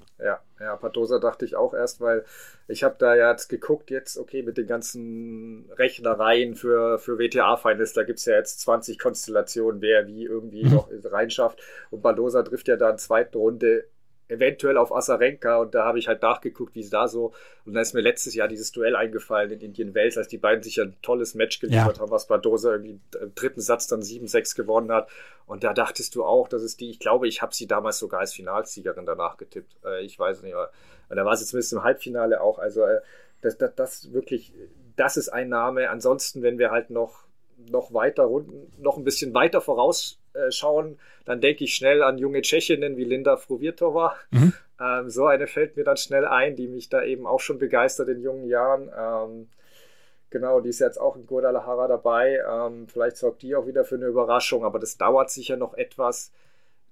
Ja, ja, Padosa dachte ich auch erst, weil ich habe da ja jetzt geguckt, jetzt, okay, mit den ganzen Rechnereien für, für WTA-Finals, da gibt es ja jetzt 20 Konstellationen, wer wie irgendwie mhm. noch reinschafft. Und Badosa trifft ja da in zweiten Runde eventuell auf Asarenka und da habe ich halt nachgeguckt, wie es da so. Und da ist mir letztes Jahr dieses Duell eingefallen in Indien Wales, als die beiden sich ein tolles Match geliefert ja. haben, was Badosa irgendwie im dritten Satz dann 7-6 gewonnen hat. Und da dachtest du auch, dass es die, ich glaube, ich habe sie damals sogar als Finalsiegerin danach getippt, äh, ich weiß nicht, aber da war sie zumindest im Halbfinale auch, also äh, das, das, das wirklich, das ist ein Name, ansonsten, wenn wir halt noch noch weiter noch ein bisschen weiter vorausschauen, dann denke ich schnell an junge Tschechinnen wie Linda Fruvirtova. Mhm. Ähm, so eine fällt mir dann schnell ein, die mich da eben auch schon begeistert in jungen Jahren. Ähm, genau, die ist jetzt auch in Guadalajara dabei. Ähm, vielleicht sorgt die auch wieder für eine Überraschung, aber das dauert sicher noch etwas.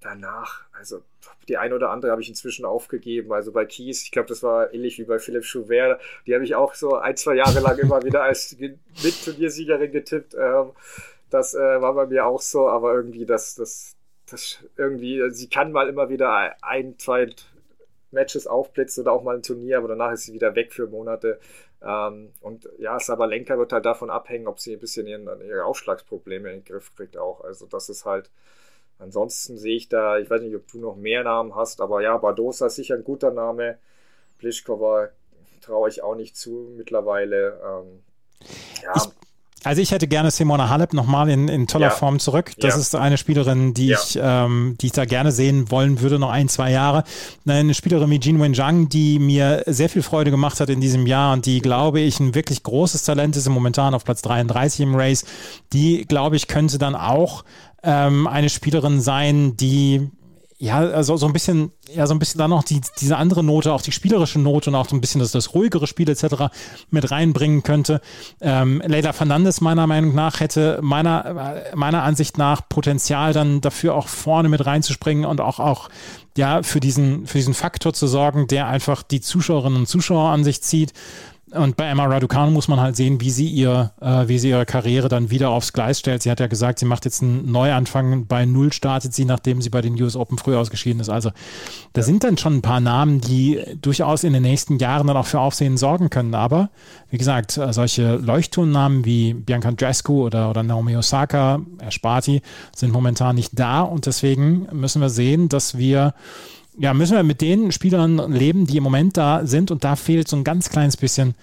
danach, also die eine oder andere habe ich inzwischen aufgegeben. Also bei Kies, ich glaube, das war ähnlich wie bei Philipp Schubert. Die habe ich auch so ein, zwei Jahre lang immer wieder als Mitturniersiegerin getippt. Ähm, das äh, war bei mir auch so, aber irgendwie das, das, das irgendwie, sie kann mal immer wieder ein, zwei Matches aufblitzen oder auch mal ein Turnier, aber danach ist sie wieder weg für Monate. Ähm, und ja, Sabalenka wird halt davon abhängen, ob sie ein bisschen ihren, ihre Aufschlagsprobleme in den Griff kriegt auch. Also das ist halt, ansonsten sehe ich da, ich weiß nicht, ob du noch mehr Namen hast, aber ja, Bardosa ist sicher ein guter Name. Pliskova traue ich auch nicht zu mittlerweile. Ähm, ja. Ich also ich hätte gerne Simona Halep nochmal in, in toller ja. Form zurück. Das ja. ist eine Spielerin, die ja. ich, ähm, die ich da gerne sehen wollen würde, noch ein, zwei Jahre. Eine Spielerin wie Jin Wen Zhang, die mir sehr viel Freude gemacht hat in diesem Jahr und die, glaube ich, ein wirklich großes Talent ist, momentan auf Platz 33 im Race. Die, glaube ich, könnte dann auch ähm, eine Spielerin sein, die ja, also so ein bisschen, ja, so ein bisschen dann noch die, diese andere Note, auch die spielerische Note und auch so ein bisschen das, das ruhigere Spiel etc. mit reinbringen könnte. Ähm, Leila Fernandes meiner Meinung nach hätte meiner, meiner Ansicht nach Potenzial dann dafür auch vorne mit reinzuspringen und auch, auch ja, für diesen, für diesen Faktor zu sorgen, der einfach die Zuschauerinnen und Zuschauer an sich zieht. Und bei Emma Raducanu muss man halt sehen, wie sie ihr, äh, wie sie ihre Karriere dann wieder aufs Gleis stellt. Sie hat ja gesagt, sie macht jetzt einen Neuanfang. Bei Null startet sie, nachdem sie bei den US Open früh ausgeschieden ist. Also da ja. sind dann schon ein paar Namen, die durchaus in den nächsten Jahren dann auch für Aufsehen sorgen können. Aber wie gesagt, äh, solche Leuchtturmnamen wie Bianca Andreescu oder, oder Naomi Osaka, Ersparti, sind momentan nicht da. Und deswegen müssen wir sehen, dass wir ja, müssen wir mit den Spielern leben, die im Moment da sind und da fehlt so ein ganz kleines bisschen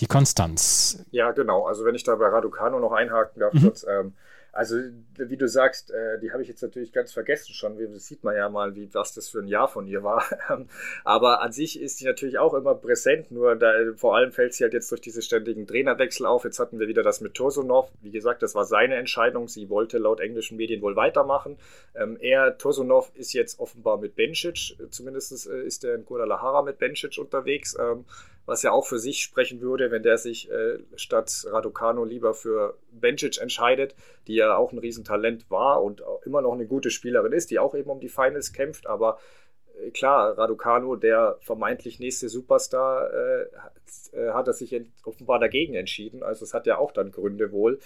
die Konstanz. Ja, genau. Also wenn ich da bei Raducano noch einhaken darf, mhm. kurz, ähm, also, wie du sagst, äh, die habe ich jetzt natürlich ganz vergessen schon. Das sieht man ja mal, wie was das für ein Jahr von ihr war. Aber an sich ist sie natürlich auch immer präsent, nur da, vor allem fällt sie halt jetzt durch diese ständigen Trainerwechsel auf. Jetzt hatten wir wieder das mit Tosunov. Wie gesagt, das war seine Entscheidung. Sie wollte laut englischen Medien wohl weitermachen. Ähm, er, Tosunov, ist jetzt offenbar mit Bencic, zumindest äh, ist er in Guadalajara mit Bencic unterwegs. Was ja auch für sich sprechen würde, wenn der sich äh, statt Raducano lieber für Bencic entscheidet, die ja auch ein Riesentalent war und immer noch eine gute Spielerin ist, die auch eben um die Finals kämpft, aber äh, klar, Raducano, der vermeintlich nächste Superstar, äh, äh hat er sich offenbar dagegen entschieden, also es hat ja auch dann Gründe wohl.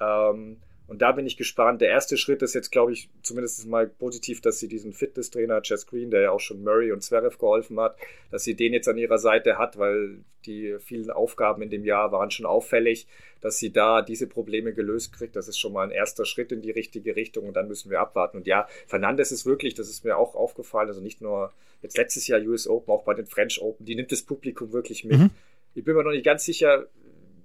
Ähm, und da bin ich gespannt. Der erste Schritt ist jetzt, glaube ich, zumindest mal positiv, dass sie diesen Fitness-Trainer Chess Green, der ja auch schon Murray und Zverev geholfen hat, dass sie den jetzt an ihrer Seite hat, weil die vielen Aufgaben in dem Jahr waren schon auffällig, dass sie da diese Probleme gelöst kriegt. Das ist schon mal ein erster Schritt in die richtige Richtung und dann müssen wir abwarten. Und ja, Fernandes ist wirklich, das ist mir auch aufgefallen, also nicht nur jetzt letztes Jahr US Open, auch bei den French Open, die nimmt das Publikum wirklich mit. Mhm. Ich bin mir noch nicht ganz sicher,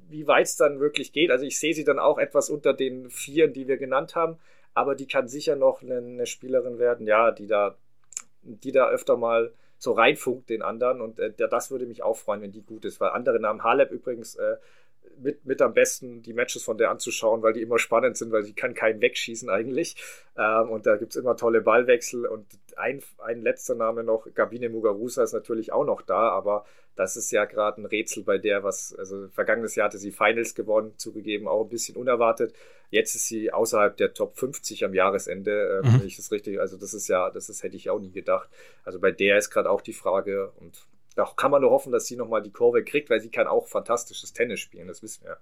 wie weit es dann wirklich geht. Also ich sehe sie dann auch etwas unter den Vieren, die wir genannt haben, aber die kann sicher noch eine, eine Spielerin werden, ja, die da, die da öfter mal so reinfunkt den anderen. Und äh, das würde mich auch freuen, wenn die gut ist, weil andere Namen, Halep übrigens, äh, mit, mit am besten die Matches von der anzuschauen, weil die immer spannend sind, weil sie kann keinen wegschießen eigentlich. Ähm, und da gibt es immer tolle Ballwechsel. Und ein, ein letzter Name noch, Gabine Mugarusa ist natürlich auch noch da, aber das ist ja gerade ein Rätsel bei der, was, also vergangenes Jahr hatte sie Finals gewonnen, zugegeben, auch ein bisschen unerwartet. Jetzt ist sie außerhalb der Top 50 am Jahresende, äh, mhm. ich das richtig, also das ist ja, das ist, hätte ich auch nie gedacht. Also bei der ist gerade auch die Frage und da kann man nur hoffen, dass sie nochmal die Kurve kriegt, weil sie kann auch fantastisches Tennis spielen, das wissen wir.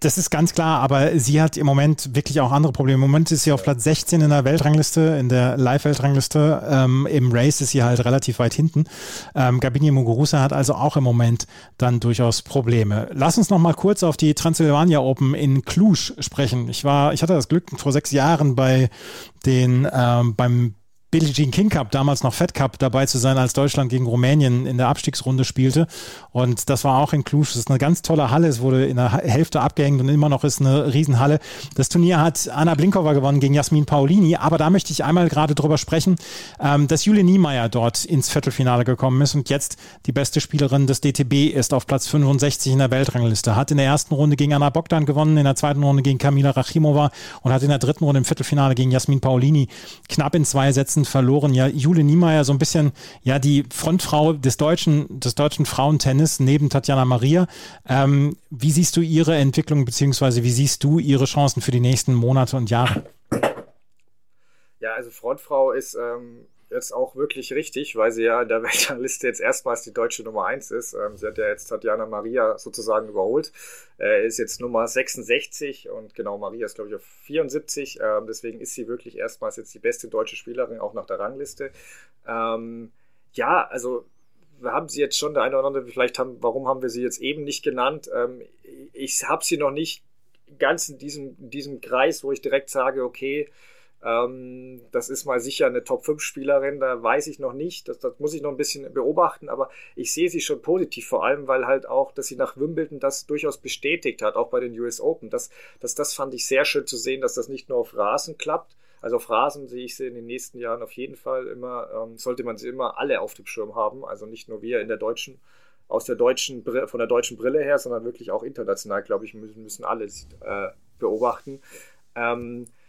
Das ist ganz klar, aber sie hat im Moment wirklich auch andere Probleme. Im Moment ist sie auf Platz 16 in der Weltrangliste, in der Live-Weltrangliste. Ähm, Im Race ist sie halt relativ weit hinten. Ähm, Gabini Muguruza hat also auch im Moment dann durchaus Probleme. Lass uns noch mal kurz auf die Transylvania Open in Cluj sprechen. Ich war, ich hatte das Glück, vor sechs Jahren bei den ähm, beim Billie Jean King Cup, damals noch Fed Cup, dabei zu sein, als Deutschland gegen Rumänien in der Abstiegsrunde spielte. Und das war auch in Cluj. Das ist eine ganz tolle Halle. Es wurde in der Hälfte abgehängt und immer noch ist eine Riesenhalle. Das Turnier hat Anna Blinkova gewonnen gegen Jasmin Paolini. Aber da möchte ich einmal gerade drüber sprechen, ähm, dass Julie Niemeyer dort ins Viertelfinale gekommen ist und jetzt die beste Spielerin des DTB ist auf Platz 65 in der Weltrangliste. Hat in der ersten Runde gegen Anna Bogdan gewonnen, in der zweiten Runde gegen Kamila Rachimova und hat in der dritten Runde im Viertelfinale gegen Jasmin Paolini knapp in zwei Sätzen Jahren verloren. Ja, Jule Niemeyer so ein bisschen, ja, die Frontfrau des deutschen, des deutschen Frauentennis neben Tatjana Maria. Ähm, wie siehst du ihre Entwicklung, beziehungsweise wie siehst du ihre Chancen für die nächsten Monate und Jahre? Ja, also Frontfrau ist ähm, jetzt auch wirklich richtig, weil sie ja in der Weltrangliste jetzt erstmals die deutsche Nummer 1 ist. Ähm, sie hat ja jetzt Tatjana Maria sozusagen überholt. Äh, ist jetzt Nummer 66 und genau, Maria ist glaube ich auf 74. Ähm, deswegen ist sie wirklich erstmals jetzt die beste deutsche Spielerin, auch nach der Rangliste. Ähm, ja, also haben sie jetzt schon, der eine oder andere, vielleicht haben, warum haben wir sie jetzt eben nicht genannt? Ich habe sie noch nicht ganz in diesem, in diesem Kreis, wo ich direkt sage, okay, ähm, das ist mal sicher eine Top-5-Spielerin, da weiß ich noch nicht. Das, das muss ich noch ein bisschen beobachten, aber ich sehe sie schon positiv, vor allem, weil halt auch, dass sie nach Wimbledon das durchaus bestätigt hat, auch bei den US Open. Das, das, das fand ich sehr schön zu sehen, dass das nicht nur auf Rasen klappt. Also auf Rasen sehe ich sie in den nächsten Jahren auf jeden Fall immer, ähm, sollte man sie immer alle auf dem Schirm haben. Also nicht nur wir in der deutschen aus der deutschen von der deutschen Brille her, sondern wirklich auch international, glaube ich, müssen, müssen alle äh, beobachten. Ähm, äh,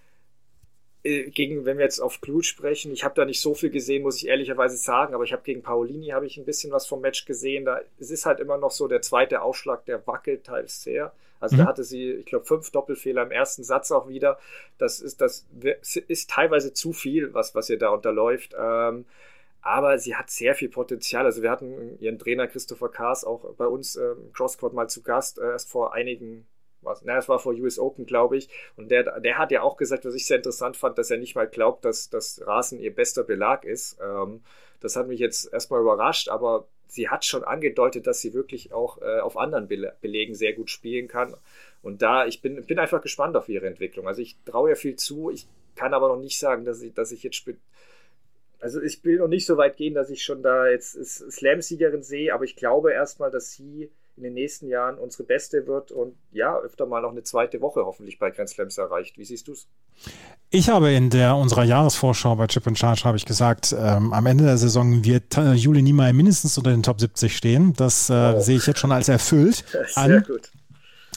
gegen, wenn wir jetzt auf Blut sprechen, ich habe da nicht so viel gesehen, muss ich ehrlicherweise sagen, aber ich habe gegen Paolini habe ich ein bisschen was vom Match gesehen. Da es ist halt immer noch so der zweite Aufschlag, der wackelt teils sehr. Also mhm. da hatte sie, ich glaube, fünf Doppelfehler im ersten Satz auch wieder. Das ist das ist teilweise zu viel, was was ihr da unterläuft. Ähm, aber sie hat sehr viel Potenzial. Also wir hatten ihren Trainer Christopher Kaas auch bei uns ähm, Crosscourt mal zu Gast äh, erst vor einigen was, na, es war vor US Open, glaube ich. Und der, der hat ja auch gesagt, was ich sehr interessant fand, dass er nicht mal glaubt, dass das Rasen ihr bester Belag ist. Ähm, das hat mich jetzt erstmal überrascht, aber sie hat schon angedeutet, dass sie wirklich auch äh, auf anderen Be Belegen sehr gut spielen kann. Und da, ich bin, bin einfach gespannt auf ihre Entwicklung. Also ich traue ihr viel zu. Ich kann aber noch nicht sagen, dass ich, dass ich jetzt also ich will noch nicht so weit gehen, dass ich schon da jetzt Slam-Siegerin sehe, aber ich glaube erstmal, dass sie in den nächsten Jahren unsere beste wird und ja, öfter mal noch eine zweite Woche hoffentlich bei Grand Slams erreicht. Wie siehst du es? Ich habe in der unserer Jahresvorschau bei Chip and Charge habe ich gesagt, ähm, am Ende der Saison wird äh, Juli Niemeyer mindestens unter den Top 70 stehen. Das äh, oh. sehe ich jetzt schon als erfüllt Sehr an. Gut.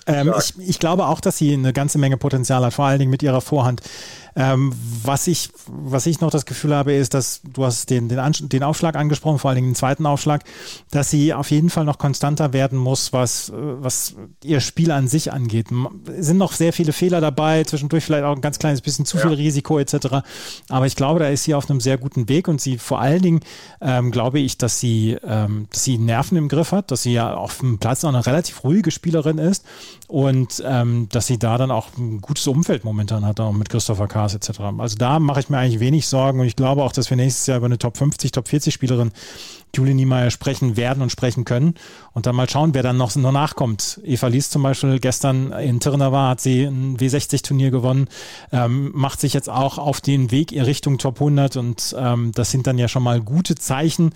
Ähm, ich, ich, glaube auch, dass sie eine ganze Menge Potenzial hat, vor allen Dingen mit ihrer Vorhand. Ähm, was, ich, was ich noch das Gefühl habe, ist, dass du hast den, den, den Aufschlag angesprochen, vor allen Dingen den zweiten Aufschlag, dass sie auf jeden Fall noch konstanter werden muss, was, was ihr Spiel an sich angeht. Es sind noch sehr viele Fehler dabei, zwischendurch vielleicht auch ein ganz kleines bisschen zu viel ja. Risiko etc. Aber ich glaube, da ist sie auf einem sehr guten Weg und sie vor allen Dingen ähm, glaube ich, dass sie, ähm, dass sie Nerven im Griff hat, dass sie ja auf dem Platz auch eine relativ ruhige Spielerin ist und ähm, dass sie da dann auch ein gutes Umfeld momentan hat, auch mit Christopher K Stars etc. Also da mache ich mir eigentlich wenig Sorgen und ich glaube auch, dass wir nächstes Jahr über eine Top 50, Top 40 Spielerin Julie Niemeyer sprechen werden und sprechen können und dann mal schauen, wer dann noch, noch nachkommt. Eva Lies zum Beispiel gestern in Tirnava hat sie ein W60-Turnier gewonnen, ähm, macht sich jetzt auch auf den Weg in Richtung Top 100 und ähm, das sind dann ja schon mal gute Zeichen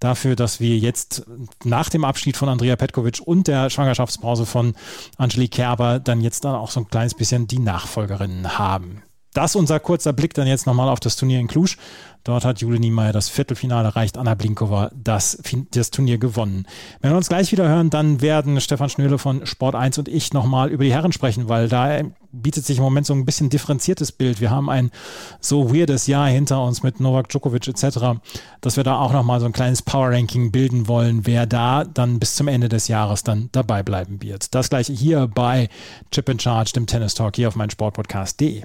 dafür, dass wir jetzt nach dem Abschied von Andrea Petkovic und der Schwangerschaftspause von Angelique Kerber dann jetzt dann auch so ein kleines bisschen die Nachfolgerinnen haben. Das unser kurzer Blick dann jetzt nochmal auf das Turnier in Cluj. Dort hat Jule Niemeyer das Viertelfinale erreicht, Anna Blinkova das, das Turnier gewonnen. Wenn wir uns gleich wieder hören, dann werden Stefan Schnöle von Sport 1 und ich nochmal über die Herren sprechen, weil da bietet sich im Moment so ein bisschen differenziertes Bild. Wir haben ein so weirdes Jahr hinter uns mit Novak Djokovic etc., dass wir da auch nochmal so ein kleines Power-Ranking bilden wollen, wer da dann bis zum Ende des Jahres dann dabei bleiben wird. Das gleiche hier bei Chip in Charge, dem Tennis Talk hier auf meinsportpodcast.de.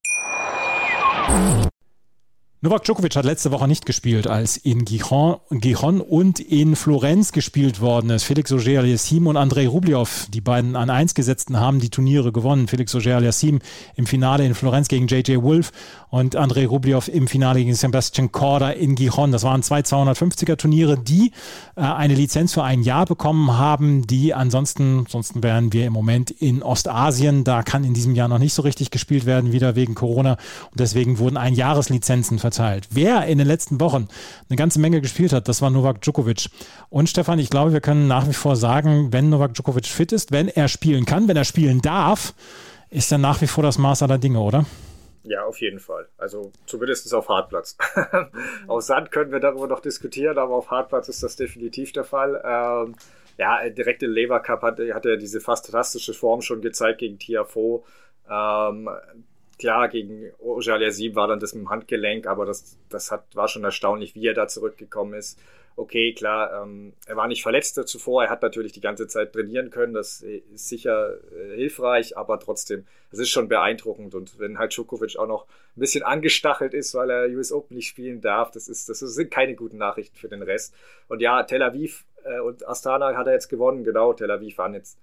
Novak Djokovic hat letzte Woche nicht gespielt, als in Gijon, Gijon und in Florenz gespielt worden ist. Felix Auger-Aliassime und Andrei Rublev, die beiden an eins gesetzten, haben die Turniere gewonnen. Felix Auger-Aliassime im Finale in Florenz gegen JJ Wolf und Andrei Rublev im Finale gegen Sebastian Korda in Gijon. Das waren zwei 250er Turniere, die äh, eine Lizenz für ein Jahr bekommen haben, die ansonsten, ansonsten wären wir im Moment in Ostasien. Da kann in diesem Jahr noch nicht so richtig gespielt werden, wieder wegen Corona. Und deswegen wurden ein Jahreslizenzen verteilt. Wer in den letzten Wochen eine ganze Menge gespielt hat, das war Novak Djokovic. Und Stefan, ich glaube, wir können nach wie vor sagen, wenn Novak Djokovic fit ist, wenn er spielen kann, wenn er spielen darf, ist er nach wie vor das Maß aller Dinge, oder? Ja, auf jeden Fall. Also zumindest auf Hartplatz. auf Sand können wir darüber noch diskutieren, aber auf Hartplatz ist das definitiv der Fall. Ähm, ja, direkt im Lever Cup hat, hat er diese fantastische Form schon gezeigt gegen Tiafo. Ähm, klar, gegen Ojaliasim war dann das mit dem Handgelenk, aber das, das hat, war schon erstaunlich, wie er da zurückgekommen ist. Okay, klar, ähm, er war nicht verletzt zuvor, er hat natürlich die ganze Zeit trainieren können, das ist sicher äh, hilfreich, aber trotzdem, das ist schon beeindruckend und wenn halt Djokovic auch noch ein bisschen angestachelt ist, weil er US Open nicht spielen darf, das ist, das sind keine guten Nachrichten für den Rest. Und ja, Tel Aviv äh, und Astana hat er jetzt gewonnen, genau, Tel Aviv waren jetzt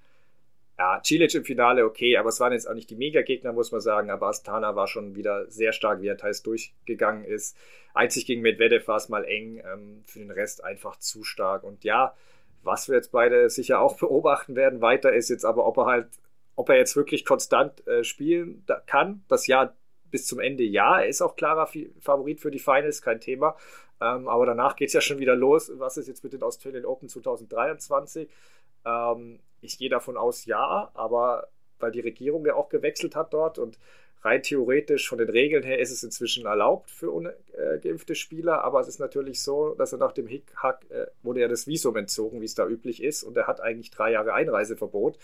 ja, Cilic im Finale okay, aber es waren jetzt auch nicht die Mega-Gegner, muss man sagen. Aber Astana war schon wieder sehr stark, wie er teils durchgegangen ist. Einzig gegen Medvedev war es mal eng, ähm, für den Rest einfach zu stark. Und ja, was wir jetzt beide sicher auch beobachten werden, weiter ist jetzt aber, ob er halt, ob er jetzt wirklich konstant äh, spielen kann. Das Jahr bis zum Ende ja, er ist auch klarer Favorit für die Finals, kein Thema. Ähm, aber danach geht es ja schon wieder los. Was ist jetzt mit den Australian Open 2023? Ähm, ich gehe davon aus, ja, aber weil die Regierung ja auch gewechselt hat dort und rein theoretisch von den Regeln her ist es inzwischen erlaubt für ungeimpfte Spieler, aber es ist natürlich so, dass er nach dem Hickhack äh, wurde ja das Visum entzogen, wie es da üblich ist, und er hat eigentlich drei Jahre Einreiseverbot.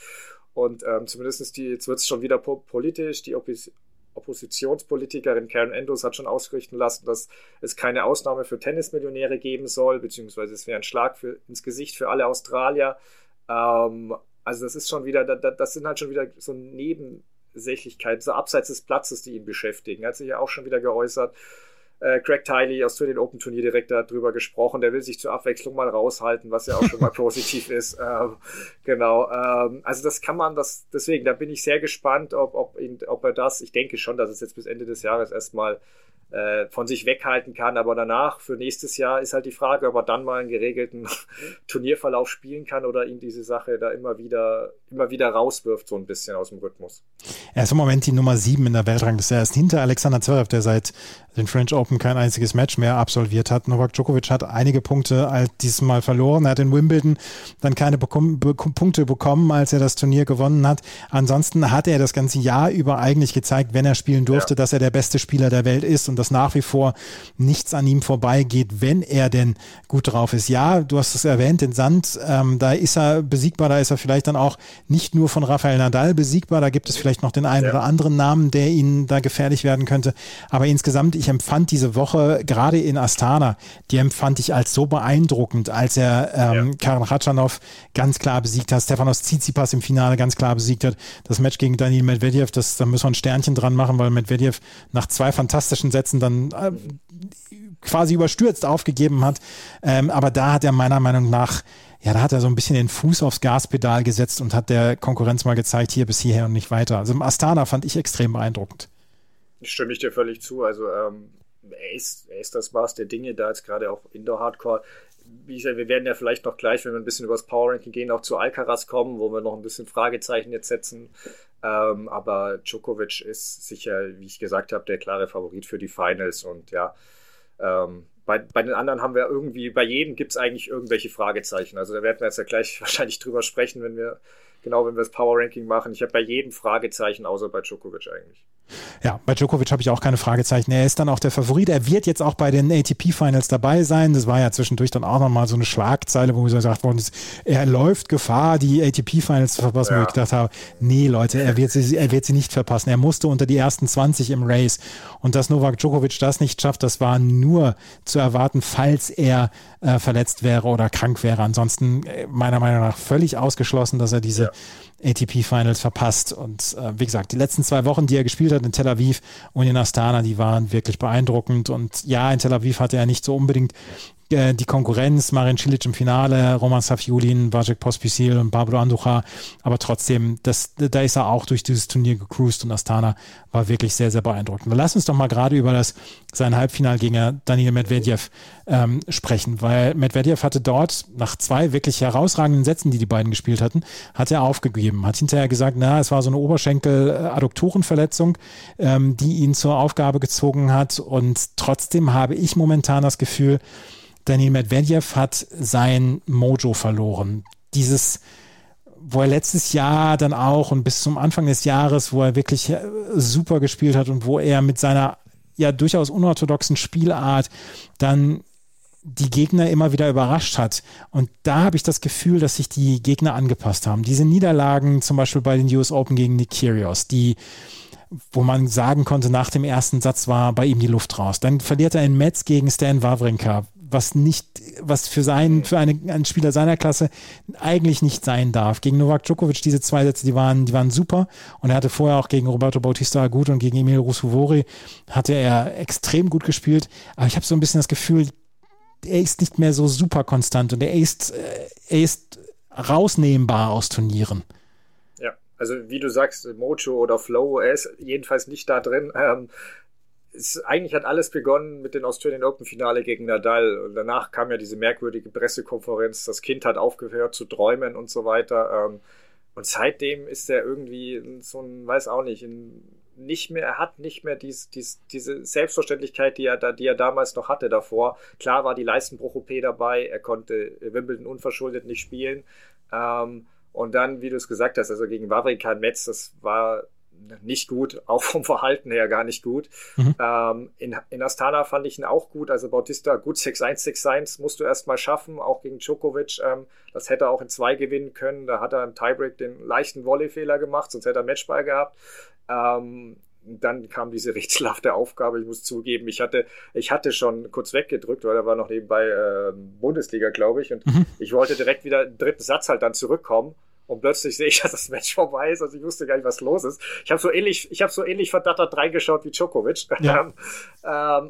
Und ähm, zumindest die, jetzt wird es schon wieder po politisch, die Oppos Oppositionspolitikerin Karen Andrews hat schon ausrichten lassen, dass es keine Ausnahme für Tennismillionäre geben soll, beziehungsweise es wäre ein Schlag für, ins Gesicht für alle Australier. Ähm, also das ist schon wieder, das sind halt schon wieder so Nebensächlichkeiten, so abseits des Platzes, die ihn beschäftigen. Er hat sich ja auch schon wieder geäußert. Äh, Craig Tiley aus den Open Turnier direkt darüber gesprochen. Der will sich zur Abwechslung mal raushalten, was ja auch schon mal positiv ist. Ähm, genau. Ähm, also das kann man, das deswegen, da bin ich sehr gespannt, ob, ob, ihn, ob er das. Ich denke schon, dass es jetzt bis Ende des Jahres erstmal äh, von sich weghalten kann. Aber danach, für nächstes Jahr, ist halt die Frage, ob er dann mal einen geregelten Turnierverlauf spielen kann oder ihn diese Sache da immer wieder, immer wieder rauswirft, so ein bisschen aus dem Rhythmus. Er ist im Moment die Nummer sieben in der Weltrangliste. Er ist hinter Alexander Zverev, der seit den French Open kein einziges Match mehr absolviert hat. Novak Djokovic hat einige Punkte halt dieses Mal verloren. Er hat in Wimbledon dann keine bekom be Punkte bekommen, als er das Turnier gewonnen hat. Ansonsten hat er das ganze Jahr über eigentlich gezeigt, wenn er spielen durfte, ja. dass er der beste Spieler der Welt ist und dass nach wie vor nichts an ihm vorbeigeht, wenn er denn gut drauf ist. Ja, du hast es erwähnt, den Sand, ähm, da ist er besiegbar, da ist er vielleicht dann auch nicht nur von Rafael Nadal besiegbar, da gibt es vielleicht noch den einen ja. oder anderen Namen, der ihnen da gefährlich werden könnte. Aber insgesamt, ich empfand diese Woche gerade in Astana, die empfand ich als so beeindruckend, als er ähm, ja. Karen Khachanov ganz klar besiegt hat, Stefanos Tsitsipas im Finale ganz klar besiegt hat. Das Match gegen Daniel Medvedev, das, da müssen wir ein Sternchen dran machen, weil Medvedev nach zwei fantastischen Sätzen dann äh, quasi überstürzt aufgegeben hat. Ähm, aber da hat er meiner Meinung nach ja, da hat er so ein bisschen den Fuß aufs Gaspedal gesetzt und hat der Konkurrenz mal gezeigt, hier bis hierher und nicht weiter. Also im Astana fand ich extrem beeindruckend. Stimme ich dir völlig zu. Also ähm, er, ist, er ist das Maß der Dinge, da jetzt gerade auch Indoor-Hardcore. Wie gesagt, wir werden ja vielleicht noch gleich, wenn wir ein bisschen über das Power Ranking gehen, auch zu Alcaraz kommen, wo wir noch ein bisschen Fragezeichen jetzt setzen. Ähm, aber Djokovic ist sicher, wie ich gesagt habe, der klare Favorit für die Finals. Und ja, ähm, bei, bei den anderen haben wir irgendwie, bei jedem gibt es eigentlich irgendwelche Fragezeichen. Also da werden wir jetzt ja gleich wahrscheinlich drüber sprechen, wenn wir, genau, wenn wir das Power Ranking machen. Ich habe bei jedem Fragezeichen, außer bei Djokovic eigentlich. Ja, bei Djokovic habe ich auch keine Fragezeichen. Er ist dann auch der Favorit. Er wird jetzt auch bei den ATP-Finals dabei sein. Das war ja zwischendurch dann auch nochmal so eine Schlagzeile, wo gesagt worden ist, er läuft Gefahr, die ATP-Finals zu verpassen. Ja. Wo ich gedacht habe, nee, Leute, er wird, sie, er wird sie nicht verpassen. Er musste unter die ersten 20 im Race. Und dass Novak Djokovic das nicht schafft, das war nur zu erwarten, falls er äh, verletzt wäre oder krank wäre. Ansonsten äh, meiner Meinung nach völlig ausgeschlossen, dass er diese ja. ATP-Finals verpasst. Und äh, wie gesagt, die letzten zwei Wochen, die er gespielt hat in Tel Aviv und in Astana, die waren wirklich beeindruckend. Und ja, in Tel Aviv hatte er nicht so unbedingt äh, die Konkurrenz, Marin Cilic im Finale, Roman Safiulin, Vajek Pospisil und Pablo Andujar, aber trotzdem, das, da ist er auch durch dieses Turnier gecruised und Astana war wirklich sehr, sehr beeindruckend. Lass uns doch mal gerade über das sein Halbfinalgänger Daniel Medvedev ähm, sprechen, weil Medvedev hatte dort nach zwei wirklich herausragenden Sätzen, die die beiden gespielt hatten, hat er aufgegeben, hat hinterher gesagt, na, es war so eine Oberschenkel-Adduktorenverletzung, ähm, die ihn zur Aufgabe gezogen hat. Und trotzdem habe ich momentan das Gefühl, Daniel Medvedev hat sein Mojo verloren. Dieses, wo er letztes Jahr dann auch und bis zum Anfang des Jahres, wo er wirklich äh, super gespielt hat und wo er mit seiner ja durchaus unorthodoxen Spielart dann die Gegner immer wieder überrascht hat. Und da habe ich das Gefühl, dass sich die Gegner angepasst haben. Diese Niederlagen, zum Beispiel bei den US Open gegen Nick Kyrgios, die wo man sagen konnte, nach dem ersten Satz war bei ihm die Luft raus. Dann verliert er in Metz gegen Stan Wawrinka, was nicht, was für seinen, für eine, einen Spieler seiner Klasse eigentlich nicht sein darf. Gegen Novak Djokovic, diese zwei Sätze, die waren, die waren super. Und er hatte vorher auch gegen Roberto Bautista gut und gegen Emil Rusuvori hatte er extrem gut gespielt. Aber ich habe so ein bisschen das Gefühl, er ist nicht mehr so super konstant und er ist, äh, er ist rausnehmbar aus Turnieren. Ja, also wie du sagst, Mojo oder Flow, er ist jedenfalls nicht da drin. Ähm, es, eigentlich hat alles begonnen mit dem Australian Open Finale gegen Nadal und danach kam ja diese merkwürdige Pressekonferenz, das Kind hat aufgehört zu träumen und so weiter. Ähm, und seitdem ist er irgendwie so ein, weiß auch nicht, nicht mehr, er hat nicht mehr dies, dies, diese Selbstverständlichkeit, die er, da, die er damals noch hatte davor. Klar war die Leistenbruch-OP dabei, er konnte Wimbledon unverschuldet nicht spielen. Ähm, und dann, wie du es gesagt hast, also gegen Wawrinka Metz, das war nicht gut, auch vom Verhalten her gar nicht gut. Mhm. Ähm, in, in Astana fand ich ihn auch gut, also Bautista gut 6-1, 6-1 musst du erst mal schaffen, auch gegen Djokovic. Ähm, das hätte er auch in zwei gewinnen können. Da hat er im Tiebreak den leichten Volleyfehler gemacht, sonst hätte er Matchball gehabt. Ähm, dann kam diese rätselhafte Aufgabe. Ich muss zugeben, ich hatte, ich hatte schon kurz weggedrückt, weil er war noch nebenbei äh, Bundesliga, glaube ich. Und mhm. ich wollte direkt wieder im dritten Satz halt dann zurückkommen. Und plötzlich sehe ich, dass das Match vorbei ist. Also ich wusste gar nicht, was los ist. Ich habe so ähnlich, ich habe so ähnlich verdattert reingeschaut wie Djokovic. Ja. ähm,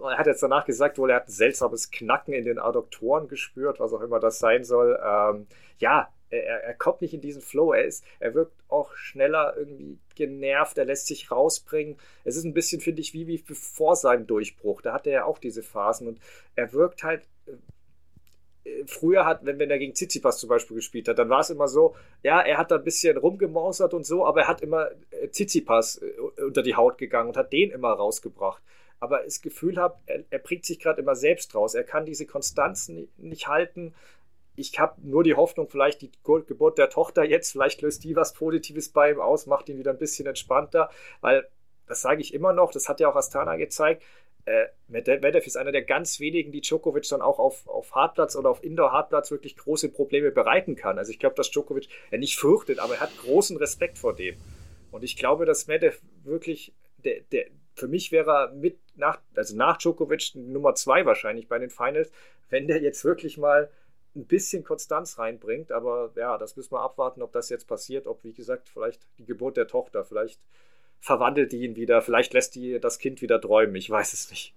er hat jetzt danach gesagt, wohl er hat ein seltsames Knacken in den Adduktoren gespürt, was auch immer das sein soll. Ähm, ja, er, er kommt nicht in diesen Flow. Er ist, er wirkt auch schneller irgendwie genervt. Er lässt sich rausbringen. Es ist ein bisschen, finde ich, wie, wie vor seinem Durchbruch. Da hatte er auch diese Phasen und er wirkt halt früher hat, wenn, wenn er gegen Tsitsipas zum Beispiel gespielt hat, dann war es immer so, ja, er hat da ein bisschen rumgemausert und so, aber er hat immer äh, Tsitsipas äh, unter die Haut gegangen und hat den immer rausgebracht. Aber das Gefühl habe, er, er bringt sich gerade immer selbst raus. Er kann diese Konstanz nicht halten. Ich habe nur die Hoffnung, vielleicht die Geburt der Tochter jetzt, vielleicht löst die was Positives bei ihm aus, macht ihn wieder ein bisschen entspannter, weil das sage ich immer noch, das hat ja auch Astana gezeigt, äh, Medvedev ist einer der ganz wenigen, die Djokovic dann auch auf, auf Hartplatz oder auf Indoor-Hartplatz wirklich große Probleme bereiten kann. Also ich glaube, dass Djokovic er nicht fürchtet, aber er hat großen Respekt vor dem. Und ich glaube, dass Medvedev wirklich, der, der, für mich wäre er mit nach, also nach Djokovic Nummer zwei wahrscheinlich bei den Finals, wenn der jetzt wirklich mal ein bisschen Konstanz reinbringt. Aber ja, das müssen wir abwarten, ob das jetzt passiert, ob, wie gesagt, vielleicht die Geburt der Tochter, vielleicht verwandelt die ihn wieder, vielleicht lässt die das Kind wieder träumen, ich weiß es nicht.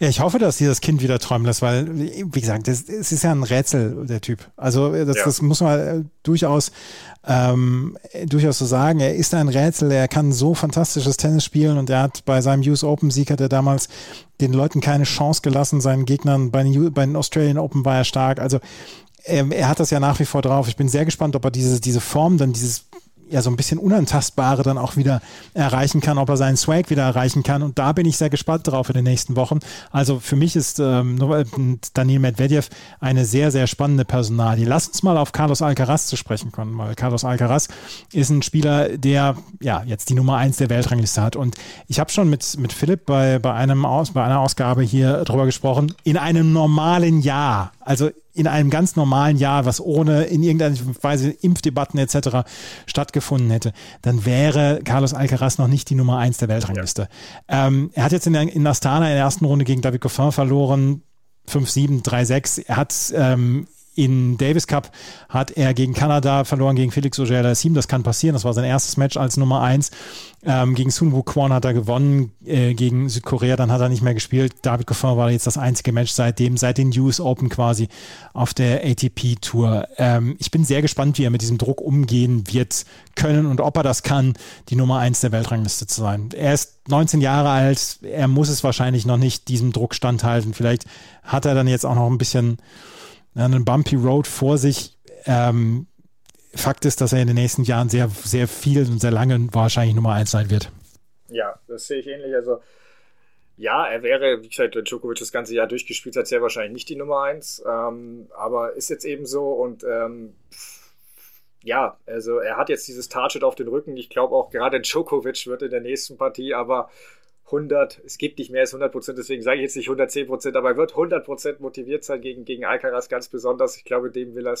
Ja, ich hoffe, dass sie das Kind wieder träumen lässt, weil, wie gesagt, es ist ja ein Rätsel, der Typ. Also das, ja. das muss man äh, durchaus, ähm, durchaus so sagen. Er ist ein Rätsel, er kann so fantastisches Tennis spielen und er hat bei seinem US Open Sieg hat er damals den Leuten keine Chance gelassen, seinen Gegnern bei den, bei den Australian Open war er stark. Also er hat das ja nach wie vor drauf. Ich bin sehr gespannt, ob er diese, diese Form, dann dieses ja so ein bisschen Unantastbare dann auch wieder erreichen kann, ob er seinen Swag wieder erreichen kann. Und da bin ich sehr gespannt drauf in den nächsten Wochen. Also für mich ist ähm, Daniel Medvedev eine sehr, sehr spannende Personalie. Lass uns mal auf Carlos Alcaraz zu sprechen kommen, weil Carlos Alcaraz ist ein Spieler, der ja jetzt die Nummer eins der Weltrangliste hat. Und ich habe schon mit, mit Philipp bei, bei, einem Aus, bei einer Ausgabe hier drüber gesprochen. In einem normalen Jahr, also in einem ganz normalen Jahr, was ohne in irgendeiner Weise Impfdebatten etc. stattgefunden hätte, dann wäre Carlos Alcaraz noch nicht die Nummer eins der Weltrangliste. Ja. Ähm, er hat jetzt in, in Astana in der ersten Runde gegen David Goffin verloren, 5-7, 3-6. Er hat ähm, in Davis Cup hat er gegen Kanada verloren, gegen Felix Auger-Aliassime. Das kann passieren. Das war sein erstes Match als Nummer eins. Ähm, gegen Sun Woo Kwon hat er gewonnen, äh, gegen Südkorea, dann hat er nicht mehr gespielt. David Goffin war jetzt das einzige Match seitdem, seit den US Open quasi auf der ATP-Tour. Ähm, ich bin sehr gespannt, wie er mit diesem Druck umgehen wird können und ob er das kann, die Nummer eins der Weltrangliste zu sein. Er ist 19 Jahre alt, er muss es wahrscheinlich noch nicht diesem Druck standhalten. Vielleicht hat er dann jetzt auch noch ein bisschen einen bumpy Road vor sich. Ähm, Fakt ist, dass er in den nächsten Jahren sehr, sehr viel und sehr lange wahrscheinlich Nummer eins sein wird. Ja, das sehe ich ähnlich. Also, ja, er wäre, wie gesagt, wenn Djokovic das ganze Jahr durchgespielt hat, sehr wahrscheinlich nicht die Nummer eins. Ähm, aber ist jetzt eben so und ähm, ja, also er hat jetzt dieses Target auf den Rücken. Ich glaube auch gerade Djokovic wird in der nächsten Partie aber 100, es gibt nicht mehr als 100 Prozent, deswegen sage ich jetzt nicht 110 Prozent, aber er wird 100 Prozent motiviert sein gegen, gegen Alcaraz ganz besonders. Ich glaube, dem will,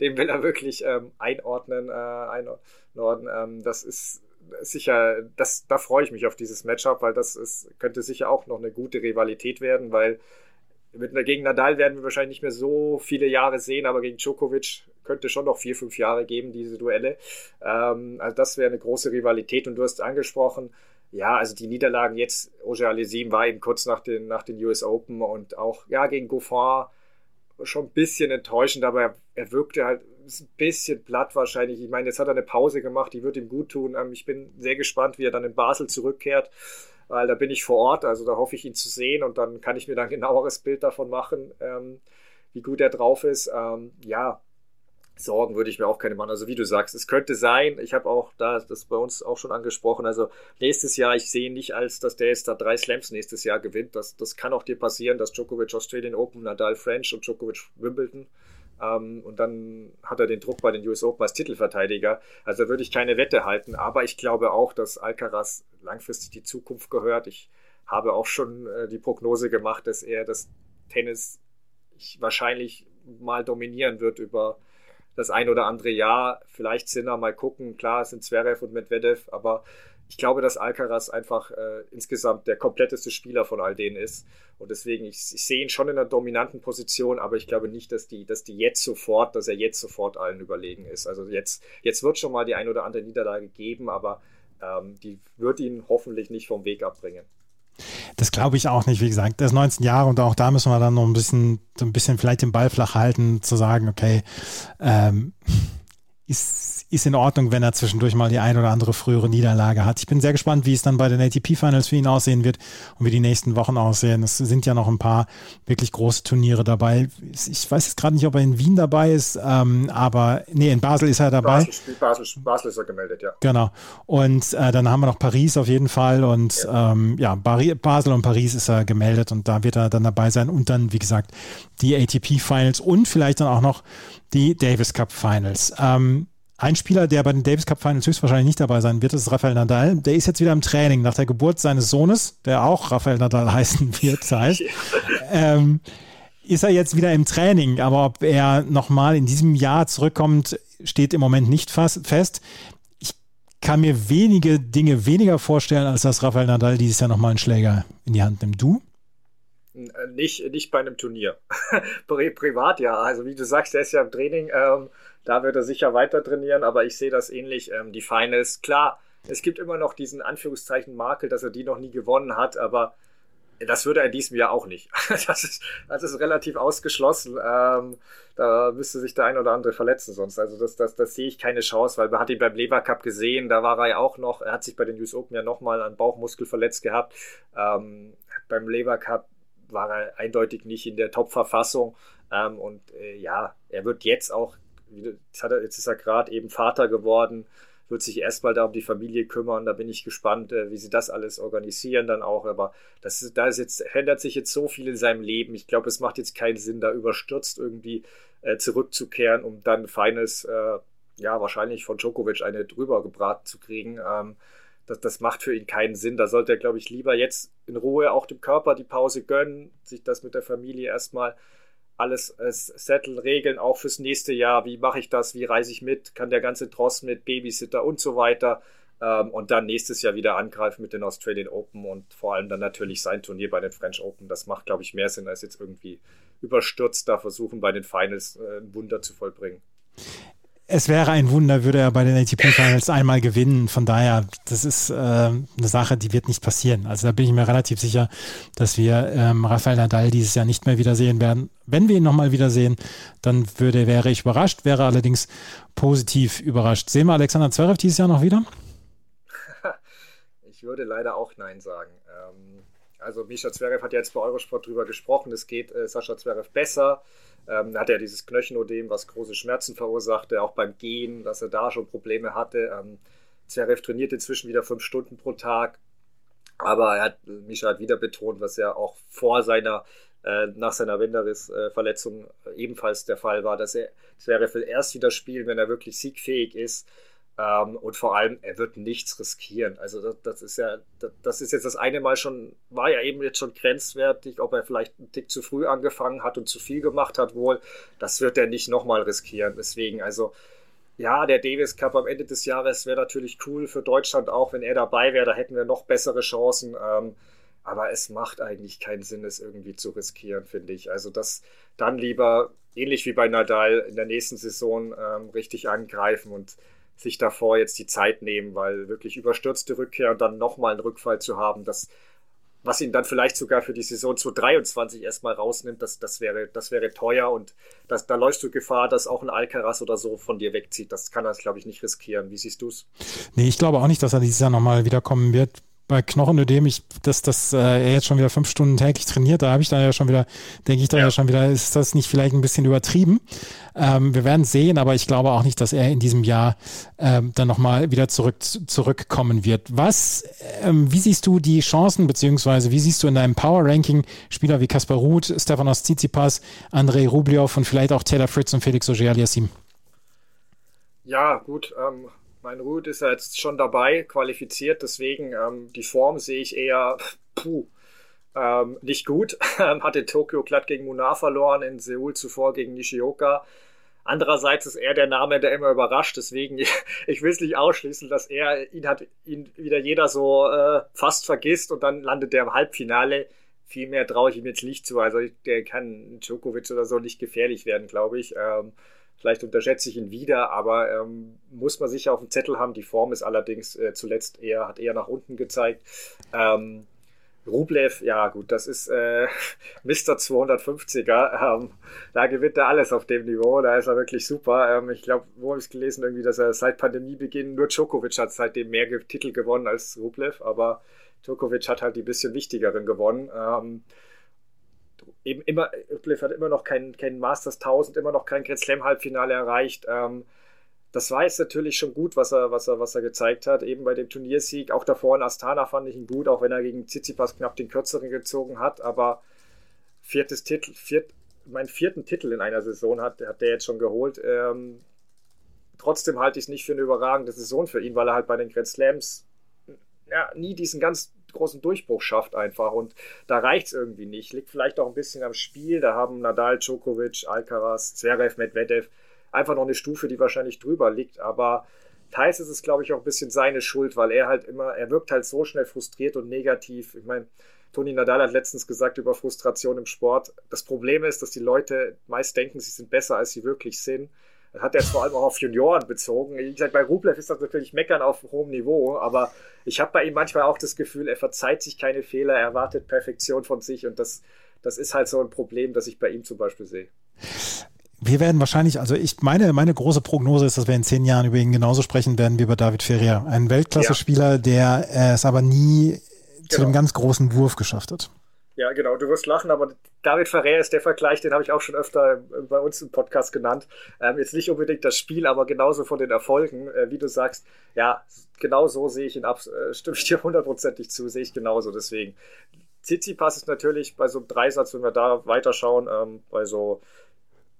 dem will er wirklich ähm, einordnen. Äh, einordnen. Ähm, das ist sicher, das, da freue ich mich auf dieses Matchup, weil das ist, könnte sicher auch noch eine gute Rivalität werden, weil mit, gegen Nadal werden wir wahrscheinlich nicht mehr so viele Jahre sehen, aber gegen Djokovic könnte schon noch vier, fünf Jahre geben, diese Duelle. Ähm, also das wäre eine große Rivalität und du hast angesprochen, ja, also die Niederlagen jetzt, Roger Alesim war eben kurz nach den, nach den US Open und auch, ja, gegen Goffin schon ein bisschen enttäuschend, aber er, er wirkte halt ein bisschen platt wahrscheinlich. Ich meine, jetzt hat er eine Pause gemacht, die wird ihm gut tun. Ähm, ich bin sehr gespannt, wie er dann in Basel zurückkehrt, weil da bin ich vor Ort, also da hoffe ich ihn zu sehen und dann kann ich mir dann ein genaueres Bild davon machen, ähm, wie gut er drauf ist. Ähm, ja, Sorgen würde ich mir auch keine machen. Also wie du sagst, es könnte sein, ich habe auch da das bei uns auch schon angesprochen, also nächstes Jahr, ich sehe nicht als, dass der jetzt da drei Slams nächstes Jahr gewinnt. Das, das kann auch dir passieren, dass Djokovic Australian Open, Nadal French und Djokovic Wimbledon ähm, und dann hat er den Druck bei den US Open als Titelverteidiger. Also da würde ich keine Wette halten, aber ich glaube auch, dass Alcaraz langfristig die Zukunft gehört. Ich habe auch schon äh, die Prognose gemacht, dass er das Tennis wahrscheinlich mal dominieren wird über das ein oder andere Jahr. Vielleicht Sinner, mal gucken. Klar, es sind Zverev und Medvedev, aber ich glaube, dass Alcaraz einfach äh, insgesamt der kompletteste Spieler von all denen ist. Und deswegen, ich, ich, sehe ihn schon in einer dominanten Position, aber ich glaube nicht, dass die, dass die jetzt sofort, dass er jetzt sofort allen überlegen ist. Also jetzt, jetzt wird schon mal die ein oder andere Niederlage geben, aber ähm, die wird ihn hoffentlich nicht vom Weg abbringen. Das glaube ich auch nicht. Wie gesagt, der ist 19 Jahre und auch da müssen wir dann noch ein bisschen, so ein bisschen vielleicht den Ball flach halten, zu sagen, okay, ähm, ist ist in Ordnung, wenn er zwischendurch mal die ein oder andere frühere Niederlage hat. Ich bin sehr gespannt, wie es dann bei den ATP-Finals für ihn aussehen wird und wie die nächsten Wochen aussehen. Es sind ja noch ein paar wirklich große Turniere dabei. Ich weiß jetzt gerade nicht, ob er in Wien dabei ist, ähm, aber nee, in Basel ist er dabei. Basel, Basel, Basel ist er gemeldet, ja. Genau. Und äh, dann haben wir noch Paris auf jeden Fall und ja, ähm, ja Basel und Paris ist er gemeldet und da wird er dann dabei sein und dann, wie gesagt, die ATP-Finals und vielleicht dann auch noch die Davis Cup Finals. Ähm, ein Spieler, der bei den Davis Cup Finals höchstwahrscheinlich nicht dabei sein wird, ist Rafael Nadal. Der ist jetzt wieder im Training nach der Geburt seines Sohnes, der auch Rafael Nadal heißen wird, heißt. ähm, ist er jetzt wieder im Training, aber ob er nochmal in diesem Jahr zurückkommt, steht im Moment nicht fest. Ich kann mir wenige Dinge weniger vorstellen, als dass Rafael Nadal dieses Jahr nochmal einen Schläger in die Hand nimmt. Du? Äh, nicht, nicht bei einem Turnier. Privat ja. Also wie du sagst, der ist ja im Training. Ähm, da wird er sicher weiter trainieren, aber ich sehe das ähnlich. Ähm, die Finals, klar, es gibt immer noch diesen Anführungszeichen Makel, dass er die noch nie gewonnen hat, aber das würde er in diesem Jahr auch nicht. Das ist, das ist relativ ausgeschlossen. Ähm, da müsste sich der ein oder andere verletzen sonst. Also das, das, das sehe ich keine Chance, weil man hat ihn beim Lever Cup gesehen, da war er ja auch noch, er hat sich bei den US Open ja nochmal an Bauchmuskel verletzt gehabt. Ähm, beim Lever Cup war er eindeutig nicht in der Top-Verfassung. Ähm, und äh, ja, er wird jetzt auch er, jetzt ist er gerade eben Vater geworden, wird sich erstmal da um die Familie kümmern. Da bin ich gespannt, äh, wie sie das alles organisieren dann auch. Aber das ist, da ist jetzt, ändert sich jetzt so viel in seinem Leben. Ich glaube, es macht jetzt keinen Sinn, da überstürzt irgendwie äh, zurückzukehren, um dann feines, äh, ja, wahrscheinlich von Djokovic eine drüber gebraten zu kriegen. Ähm, das, das macht für ihn keinen Sinn. Da sollte er, glaube ich, lieber jetzt in Ruhe auch dem Körper die Pause gönnen, sich das mit der Familie erstmal alles äh, setteln, regeln, auch fürs nächste Jahr. Wie mache ich das? Wie reise ich mit? Kann der ganze Tross mit Babysitter und so weiter? Ähm, und dann nächstes Jahr wieder angreifen mit den Australian Open und vor allem dann natürlich sein Turnier bei den French Open. Das macht, glaube ich, mehr Sinn, als jetzt irgendwie überstürzt da versuchen, bei den Finals äh, ein Wunder zu vollbringen es wäre ein Wunder, würde er bei den ATP Finals einmal gewinnen. Von daher, das ist äh, eine Sache, die wird nicht passieren. Also da bin ich mir relativ sicher, dass wir ähm, Rafael Nadal dieses Jahr nicht mehr wiedersehen werden. Wenn wir ihn nochmal wiedersehen, dann würde, wäre ich überrascht, wäre allerdings positiv überrascht. Sehen wir Alexander Zverev dieses Jahr noch wieder? Ich würde leider auch Nein sagen. Ähm, also Misha Zverev hat jetzt bei Eurosport drüber gesprochen, es geht äh, Sascha Zverev besser. Ähm, hat er dieses Knöchenodem, was große Schmerzen verursachte, auch beim Gehen, dass er da schon Probleme hatte. Ähm, Zverev trainiert inzwischen wieder fünf Stunden pro Tag, aber er hat, Misha hat wieder betont, was ja auch vor seiner, äh, nach seiner Wenderis-Verletzung äh, ebenfalls der Fall war, dass er Zverev will erst wieder spielen, wenn er wirklich siegfähig ist. Ähm, und vor allem, er wird nichts riskieren. Also das, das, ist ja, das, das, ist jetzt das eine Mal schon, war ja eben jetzt schon grenzwertig, ob er vielleicht einen Tick zu früh angefangen hat und zu viel gemacht hat wohl. Das wird er nicht nochmal riskieren. Deswegen, also ja, der Davis Cup am Ende des Jahres wäre natürlich cool für Deutschland auch, wenn er dabei wäre. Da hätten wir noch bessere Chancen. Ähm, aber es macht eigentlich keinen Sinn, es irgendwie zu riskieren, finde ich. Also das dann lieber ähnlich wie bei Nadal in der nächsten Saison ähm, richtig angreifen und sich davor jetzt die Zeit nehmen, weil wirklich überstürzte Rückkehr und dann nochmal einen Rückfall zu haben, das, was ihn dann vielleicht sogar für die Saison 2023 erstmal rausnimmt, das, das, wäre, das wäre teuer und das, da läufst du Gefahr, dass auch ein Alcaraz oder so von dir wegzieht. Das kann er, glaube ich, nicht riskieren. Wie siehst du es? Nee, ich glaube auch nicht, dass er dieses Jahr nochmal wiederkommen wird bei Knochenödem, ich, dass, dass äh, er jetzt schon wieder fünf Stunden täglich trainiert, da habe ich dann ja schon wieder, denke ich da ja. ja. schon wieder, ist das nicht vielleicht ein bisschen übertrieben? Ähm, wir werden sehen, aber ich glaube auch nicht, dass er in diesem Jahr ähm, dann nochmal wieder zurück, zurückkommen wird. Was, ähm, wie siehst du die Chancen, beziehungsweise wie siehst du in deinem Power-Ranking Spieler wie Kaspar Ruth, Stefanos Tsitsipas, Andrei Rublev und vielleicht auch Taylor Fritz und Felix Auger-Aliassime? Ja, gut, ähm, mein Ruth ist ja jetzt schon dabei, qualifiziert, deswegen ähm, die Form sehe ich eher puh, ähm, nicht gut. Hat in Tokio glatt gegen Munar verloren, in Seoul zuvor gegen Nishioka. Andererseits ist er der Name, der immer überrascht, deswegen ich will es nicht ausschließen, dass er ihn hat ihn wieder jeder so äh, fast vergisst und dann landet er im Halbfinale. Viel mehr traue ich ihm jetzt nicht zu. Also der kann Djokovic oder so nicht gefährlich werden, glaube ich. Ähm, Vielleicht unterschätze ich ihn wieder, aber ähm, muss man sicher auf dem Zettel haben. Die Form ist allerdings äh, zuletzt eher, hat eher nach unten gezeigt. Ähm, Rublev, ja gut, das ist äh, Mr. 250er. Ähm, da gewinnt er alles auf dem Niveau. Da ist er wirklich super. Ähm, ich glaube, wo habe ich gelesen, irgendwie, dass er seit Pandemiebeginn nur Djokovic hat seitdem mehr Titel gewonnen als Rublev, aber Djokovic hat halt die bisschen wichtigeren gewonnen. Ähm, eben immer, Cliff hat immer noch kein, kein Masters 1000, immer noch kein Grand Slam Halbfinale erreicht. Ähm, das war jetzt natürlich schon gut, was er, was er, was er gezeigt hat, eben bei dem Turniersieg. Auch davor in Astana fand ich ihn gut, auch wenn er gegen Tsitsipas knapp den kürzeren gezogen hat. Aber viertes Titel, viert, meinen vierten Titel in einer Saison hat, hat der jetzt schon geholt. Ähm, trotzdem halte ich es nicht für eine überragende Saison für ihn, weil er halt bei den Grand Slams ja, nie diesen ganz großen Durchbruch schafft einfach. Und da reicht es irgendwie nicht. Liegt vielleicht auch ein bisschen am Spiel. Da haben Nadal, Djokovic, Alcaraz, Zverev, Medvedev einfach noch eine Stufe, die wahrscheinlich drüber liegt. Aber teils ist es, glaube ich, auch ein bisschen seine Schuld, weil er halt immer, er wirkt halt so schnell frustriert und negativ. Ich meine, Toni Nadal hat letztens gesagt über Frustration im Sport. Das Problem ist, dass die Leute meist denken, sie sind besser, als sie wirklich sind. Das hat er vor allem auch auf Junioren bezogen. Wie gesagt, bei Rublev ist das natürlich Meckern auf hohem Niveau, aber ich habe bei ihm manchmal auch das Gefühl, er verzeiht sich keine Fehler, er erwartet Perfektion von sich und das, das ist halt so ein Problem, das ich bei ihm zum Beispiel sehe. Wir werden wahrscheinlich, also ich meine, meine große Prognose ist, dass wir in zehn Jahren über ihn genauso sprechen werden wie über David Ferrier. Ein Weltklasse-Spieler, der es aber nie genau. zu dem ganz großen Wurf geschafft hat. Ja, genau, du wirst lachen, aber David Ferrer ist der Vergleich, den habe ich auch schon öfter bei uns im Podcast genannt. Ähm, jetzt nicht unbedingt das Spiel, aber genauso von den Erfolgen, äh, wie du sagst. Ja, genau so sehe ich ihn ab, äh, stimme ich dir hundertprozentig zu, sehe ich genauso. Deswegen, Tsitsipas ist natürlich bei so einem Dreisatz, wenn wir da weiterschauen, ähm, bei so,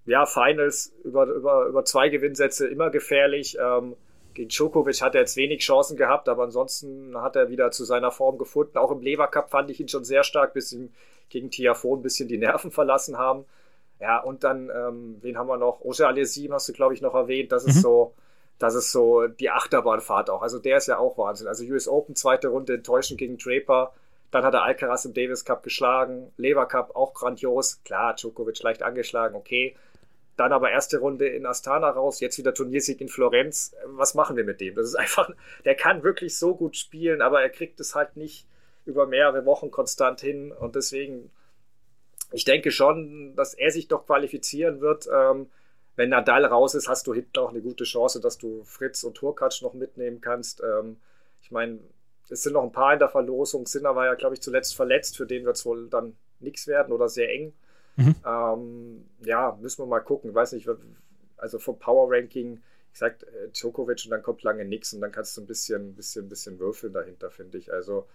ja, Finals über, über, über zwei Gewinnsätze immer gefährlich. Ähm, gegen Djokovic hat er jetzt wenig Chancen gehabt, aber ansonsten hat er wieder zu seiner Form gefunden. Auch im Lever Cup fand ich ihn schon sehr stark, bis ihm gegen Tiafo ein bisschen die Nerven verlassen haben. Ja, und dann, ähm, wen haben wir noch? Roger Alessim hast du, glaube ich, noch erwähnt. Das mhm. ist so, das ist so die Achterbahnfahrt auch. Also der ist ja auch Wahnsinn. Also US Open, zweite Runde enttäuschend gegen Draper. Dann hat er Alcaraz im Davis Cup geschlagen. Lever Cup auch grandios. Klar, Djokovic leicht angeschlagen, okay. Dann aber erste Runde in Astana raus, jetzt wieder Turniersieg in Florenz. Was machen wir mit dem? Das ist einfach, der kann wirklich so gut spielen, aber er kriegt es halt nicht über mehrere Wochen konstant hin. Und deswegen, ich denke schon, dass er sich doch qualifizieren wird. Ähm, wenn Nadal raus ist, hast du hinten auch eine gute Chance, dass du Fritz und Turkatsch noch mitnehmen kannst. Ähm, ich meine, es sind noch ein paar in der Verlosung. Sinner war ja, glaube ich, zuletzt verletzt. Für den wird es wohl dann nichts werden oder sehr eng. Mhm. Ähm, ja, müssen wir mal gucken. Ich weiß nicht, also vom Power Ranking, ich sag äh, Djokovic und dann kommt lange nichts und dann kannst du ein bisschen, bisschen, bisschen würfeln dahinter, finde ich. Also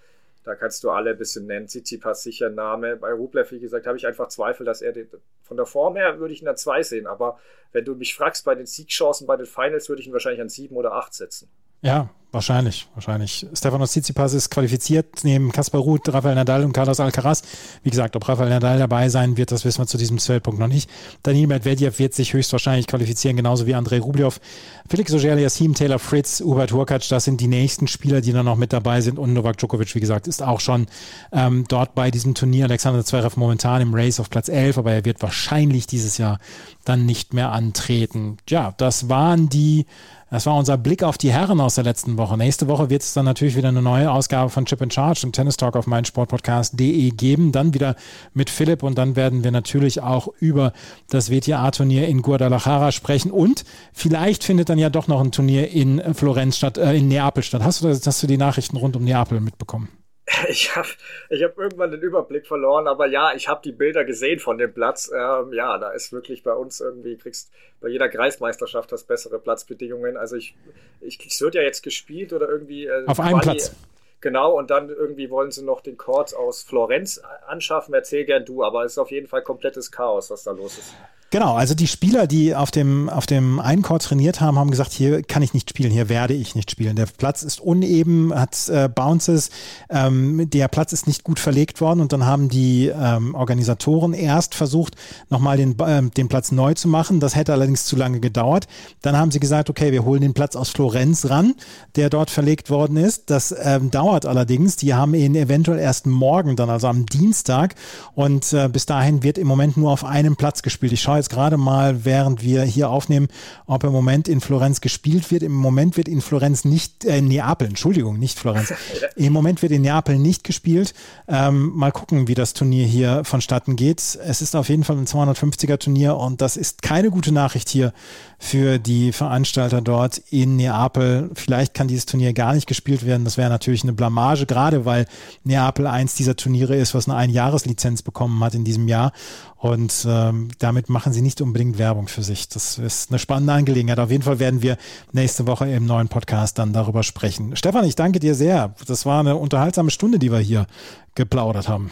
da kannst du alle ein bisschen nennen. Tsitsipas sicher Name. Bei Rublev, wie gesagt, habe ich einfach Zweifel, dass er den, von der Form her würde ich ihn an zwei sehen. Aber wenn du mich fragst, bei den Siegchancen, bei den Finals würde ich ihn wahrscheinlich an sieben oder acht setzen. Ja, wahrscheinlich, wahrscheinlich. Stefanos Tsitsipas ist qualifiziert neben Kaspar Ruth, Rafael Nadal und Carlos Alcaraz. Wie gesagt, ob Rafael Nadal dabei sein wird, das wissen wir zu diesem Zeitpunkt noch nicht. Daniel Medvedev wird sich höchstwahrscheinlich qualifizieren, genauso wie Andrei Rublev. Felix Auger, Yassim Taylor Fritz, Hubert Hurkacz, das sind die nächsten Spieler, die dann noch mit dabei sind. Und Novak Djokovic, wie gesagt, ist auch schon ähm, dort bei diesem Turnier. Alexander Zverev momentan im Race auf Platz 11, aber er wird wahrscheinlich dieses Jahr dann nicht mehr antreten. Ja, das waren die das war unser Blick auf die Herren aus der letzten Woche. Nächste Woche wird es dann natürlich wieder eine neue Ausgabe von Chip and Charge und Tennis Talk auf meinsportpodcast.de geben. Dann wieder mit Philipp und dann werden wir natürlich auch über das WTA-Turnier in Guadalajara sprechen und vielleicht findet dann ja doch noch ein Turnier in Florenz statt, äh, in Neapel statt. Hast du, hast du die Nachrichten rund um Neapel mitbekommen? Ich habe ich hab irgendwann den Überblick verloren, aber ja, ich habe die Bilder gesehen von dem Platz. Ähm, ja, da ist wirklich bei uns irgendwie, kriegst bei jeder Kreismeisterschaft das bessere Platzbedingungen. Also ich, ich es wird ja jetzt gespielt oder irgendwie. Äh, Auf einem Platz. Genau, und dann irgendwie wollen sie noch den Court aus Florenz anschaffen. Erzähl gern du, aber es ist auf jeden Fall komplettes Chaos, was da los ist. Genau, also die Spieler, die auf dem, auf dem Eincourt trainiert haben, haben gesagt, hier kann ich nicht spielen, hier werde ich nicht spielen. Der Platz ist uneben, hat äh, Bounces, ähm, der Platz ist nicht gut verlegt worden und dann haben die ähm, Organisatoren erst versucht, nochmal den, äh, den Platz neu zu machen. Das hätte allerdings zu lange gedauert. Dann haben sie gesagt, okay, wir holen den Platz aus Florenz ran, der dort verlegt worden ist. Das ähm, dauert allerdings. Die haben ihn eventuell erst morgen dann, also am Dienstag. Und äh, bis dahin wird im Moment nur auf einem Platz gespielt. Ich schaue jetzt gerade mal, während wir hier aufnehmen, ob im Moment in Florenz gespielt wird. Im Moment wird in Florenz nicht, äh, Neapel, Entschuldigung, nicht Florenz. Im Moment wird in Neapel nicht gespielt. Ähm, mal gucken, wie das Turnier hier vonstatten geht. Es ist auf jeden Fall ein 250er Turnier und das ist keine gute Nachricht hier für die Veranstalter dort in Neapel. Vielleicht kann dieses Turnier gar nicht gespielt werden. Das wäre natürlich eine Blamage, gerade weil Neapel eins dieser Turniere ist, was eine Einjahreslizenz bekommen hat in diesem Jahr. Und ähm, damit machen sie nicht unbedingt Werbung für sich. Das ist eine spannende Angelegenheit. Auf jeden Fall werden wir nächste Woche im neuen Podcast dann darüber sprechen. Stefan, ich danke dir sehr. Das war eine unterhaltsame Stunde, die wir hier geplaudert haben.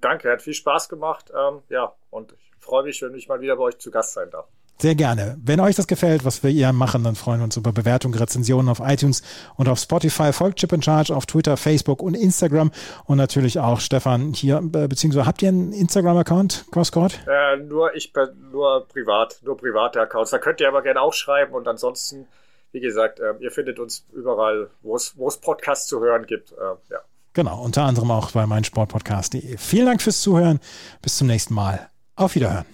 Danke, hat viel Spaß gemacht. Ähm, ja, und ich freue mich, wenn ich mal wieder bei euch zu Gast sein darf. Sehr gerne. Wenn euch das gefällt, was wir hier machen, dann freuen wir uns über Bewertungen, Rezensionen auf iTunes und auf Spotify. Folgt Chip in Charge auf Twitter, Facebook und Instagram und natürlich auch Stefan hier, äh, beziehungsweise habt ihr einen Instagram-Account, Crosscourt? Äh, nur ich, nur privat, nur private Accounts. Da könnt ihr aber gerne auch schreiben und ansonsten, wie gesagt, äh, ihr findet uns überall, wo es Podcasts zu hören gibt. Äh, ja. Genau, unter anderem auch bei meinsportpodcast.de. Vielen Dank fürs Zuhören. Bis zum nächsten Mal. Auf Wiederhören.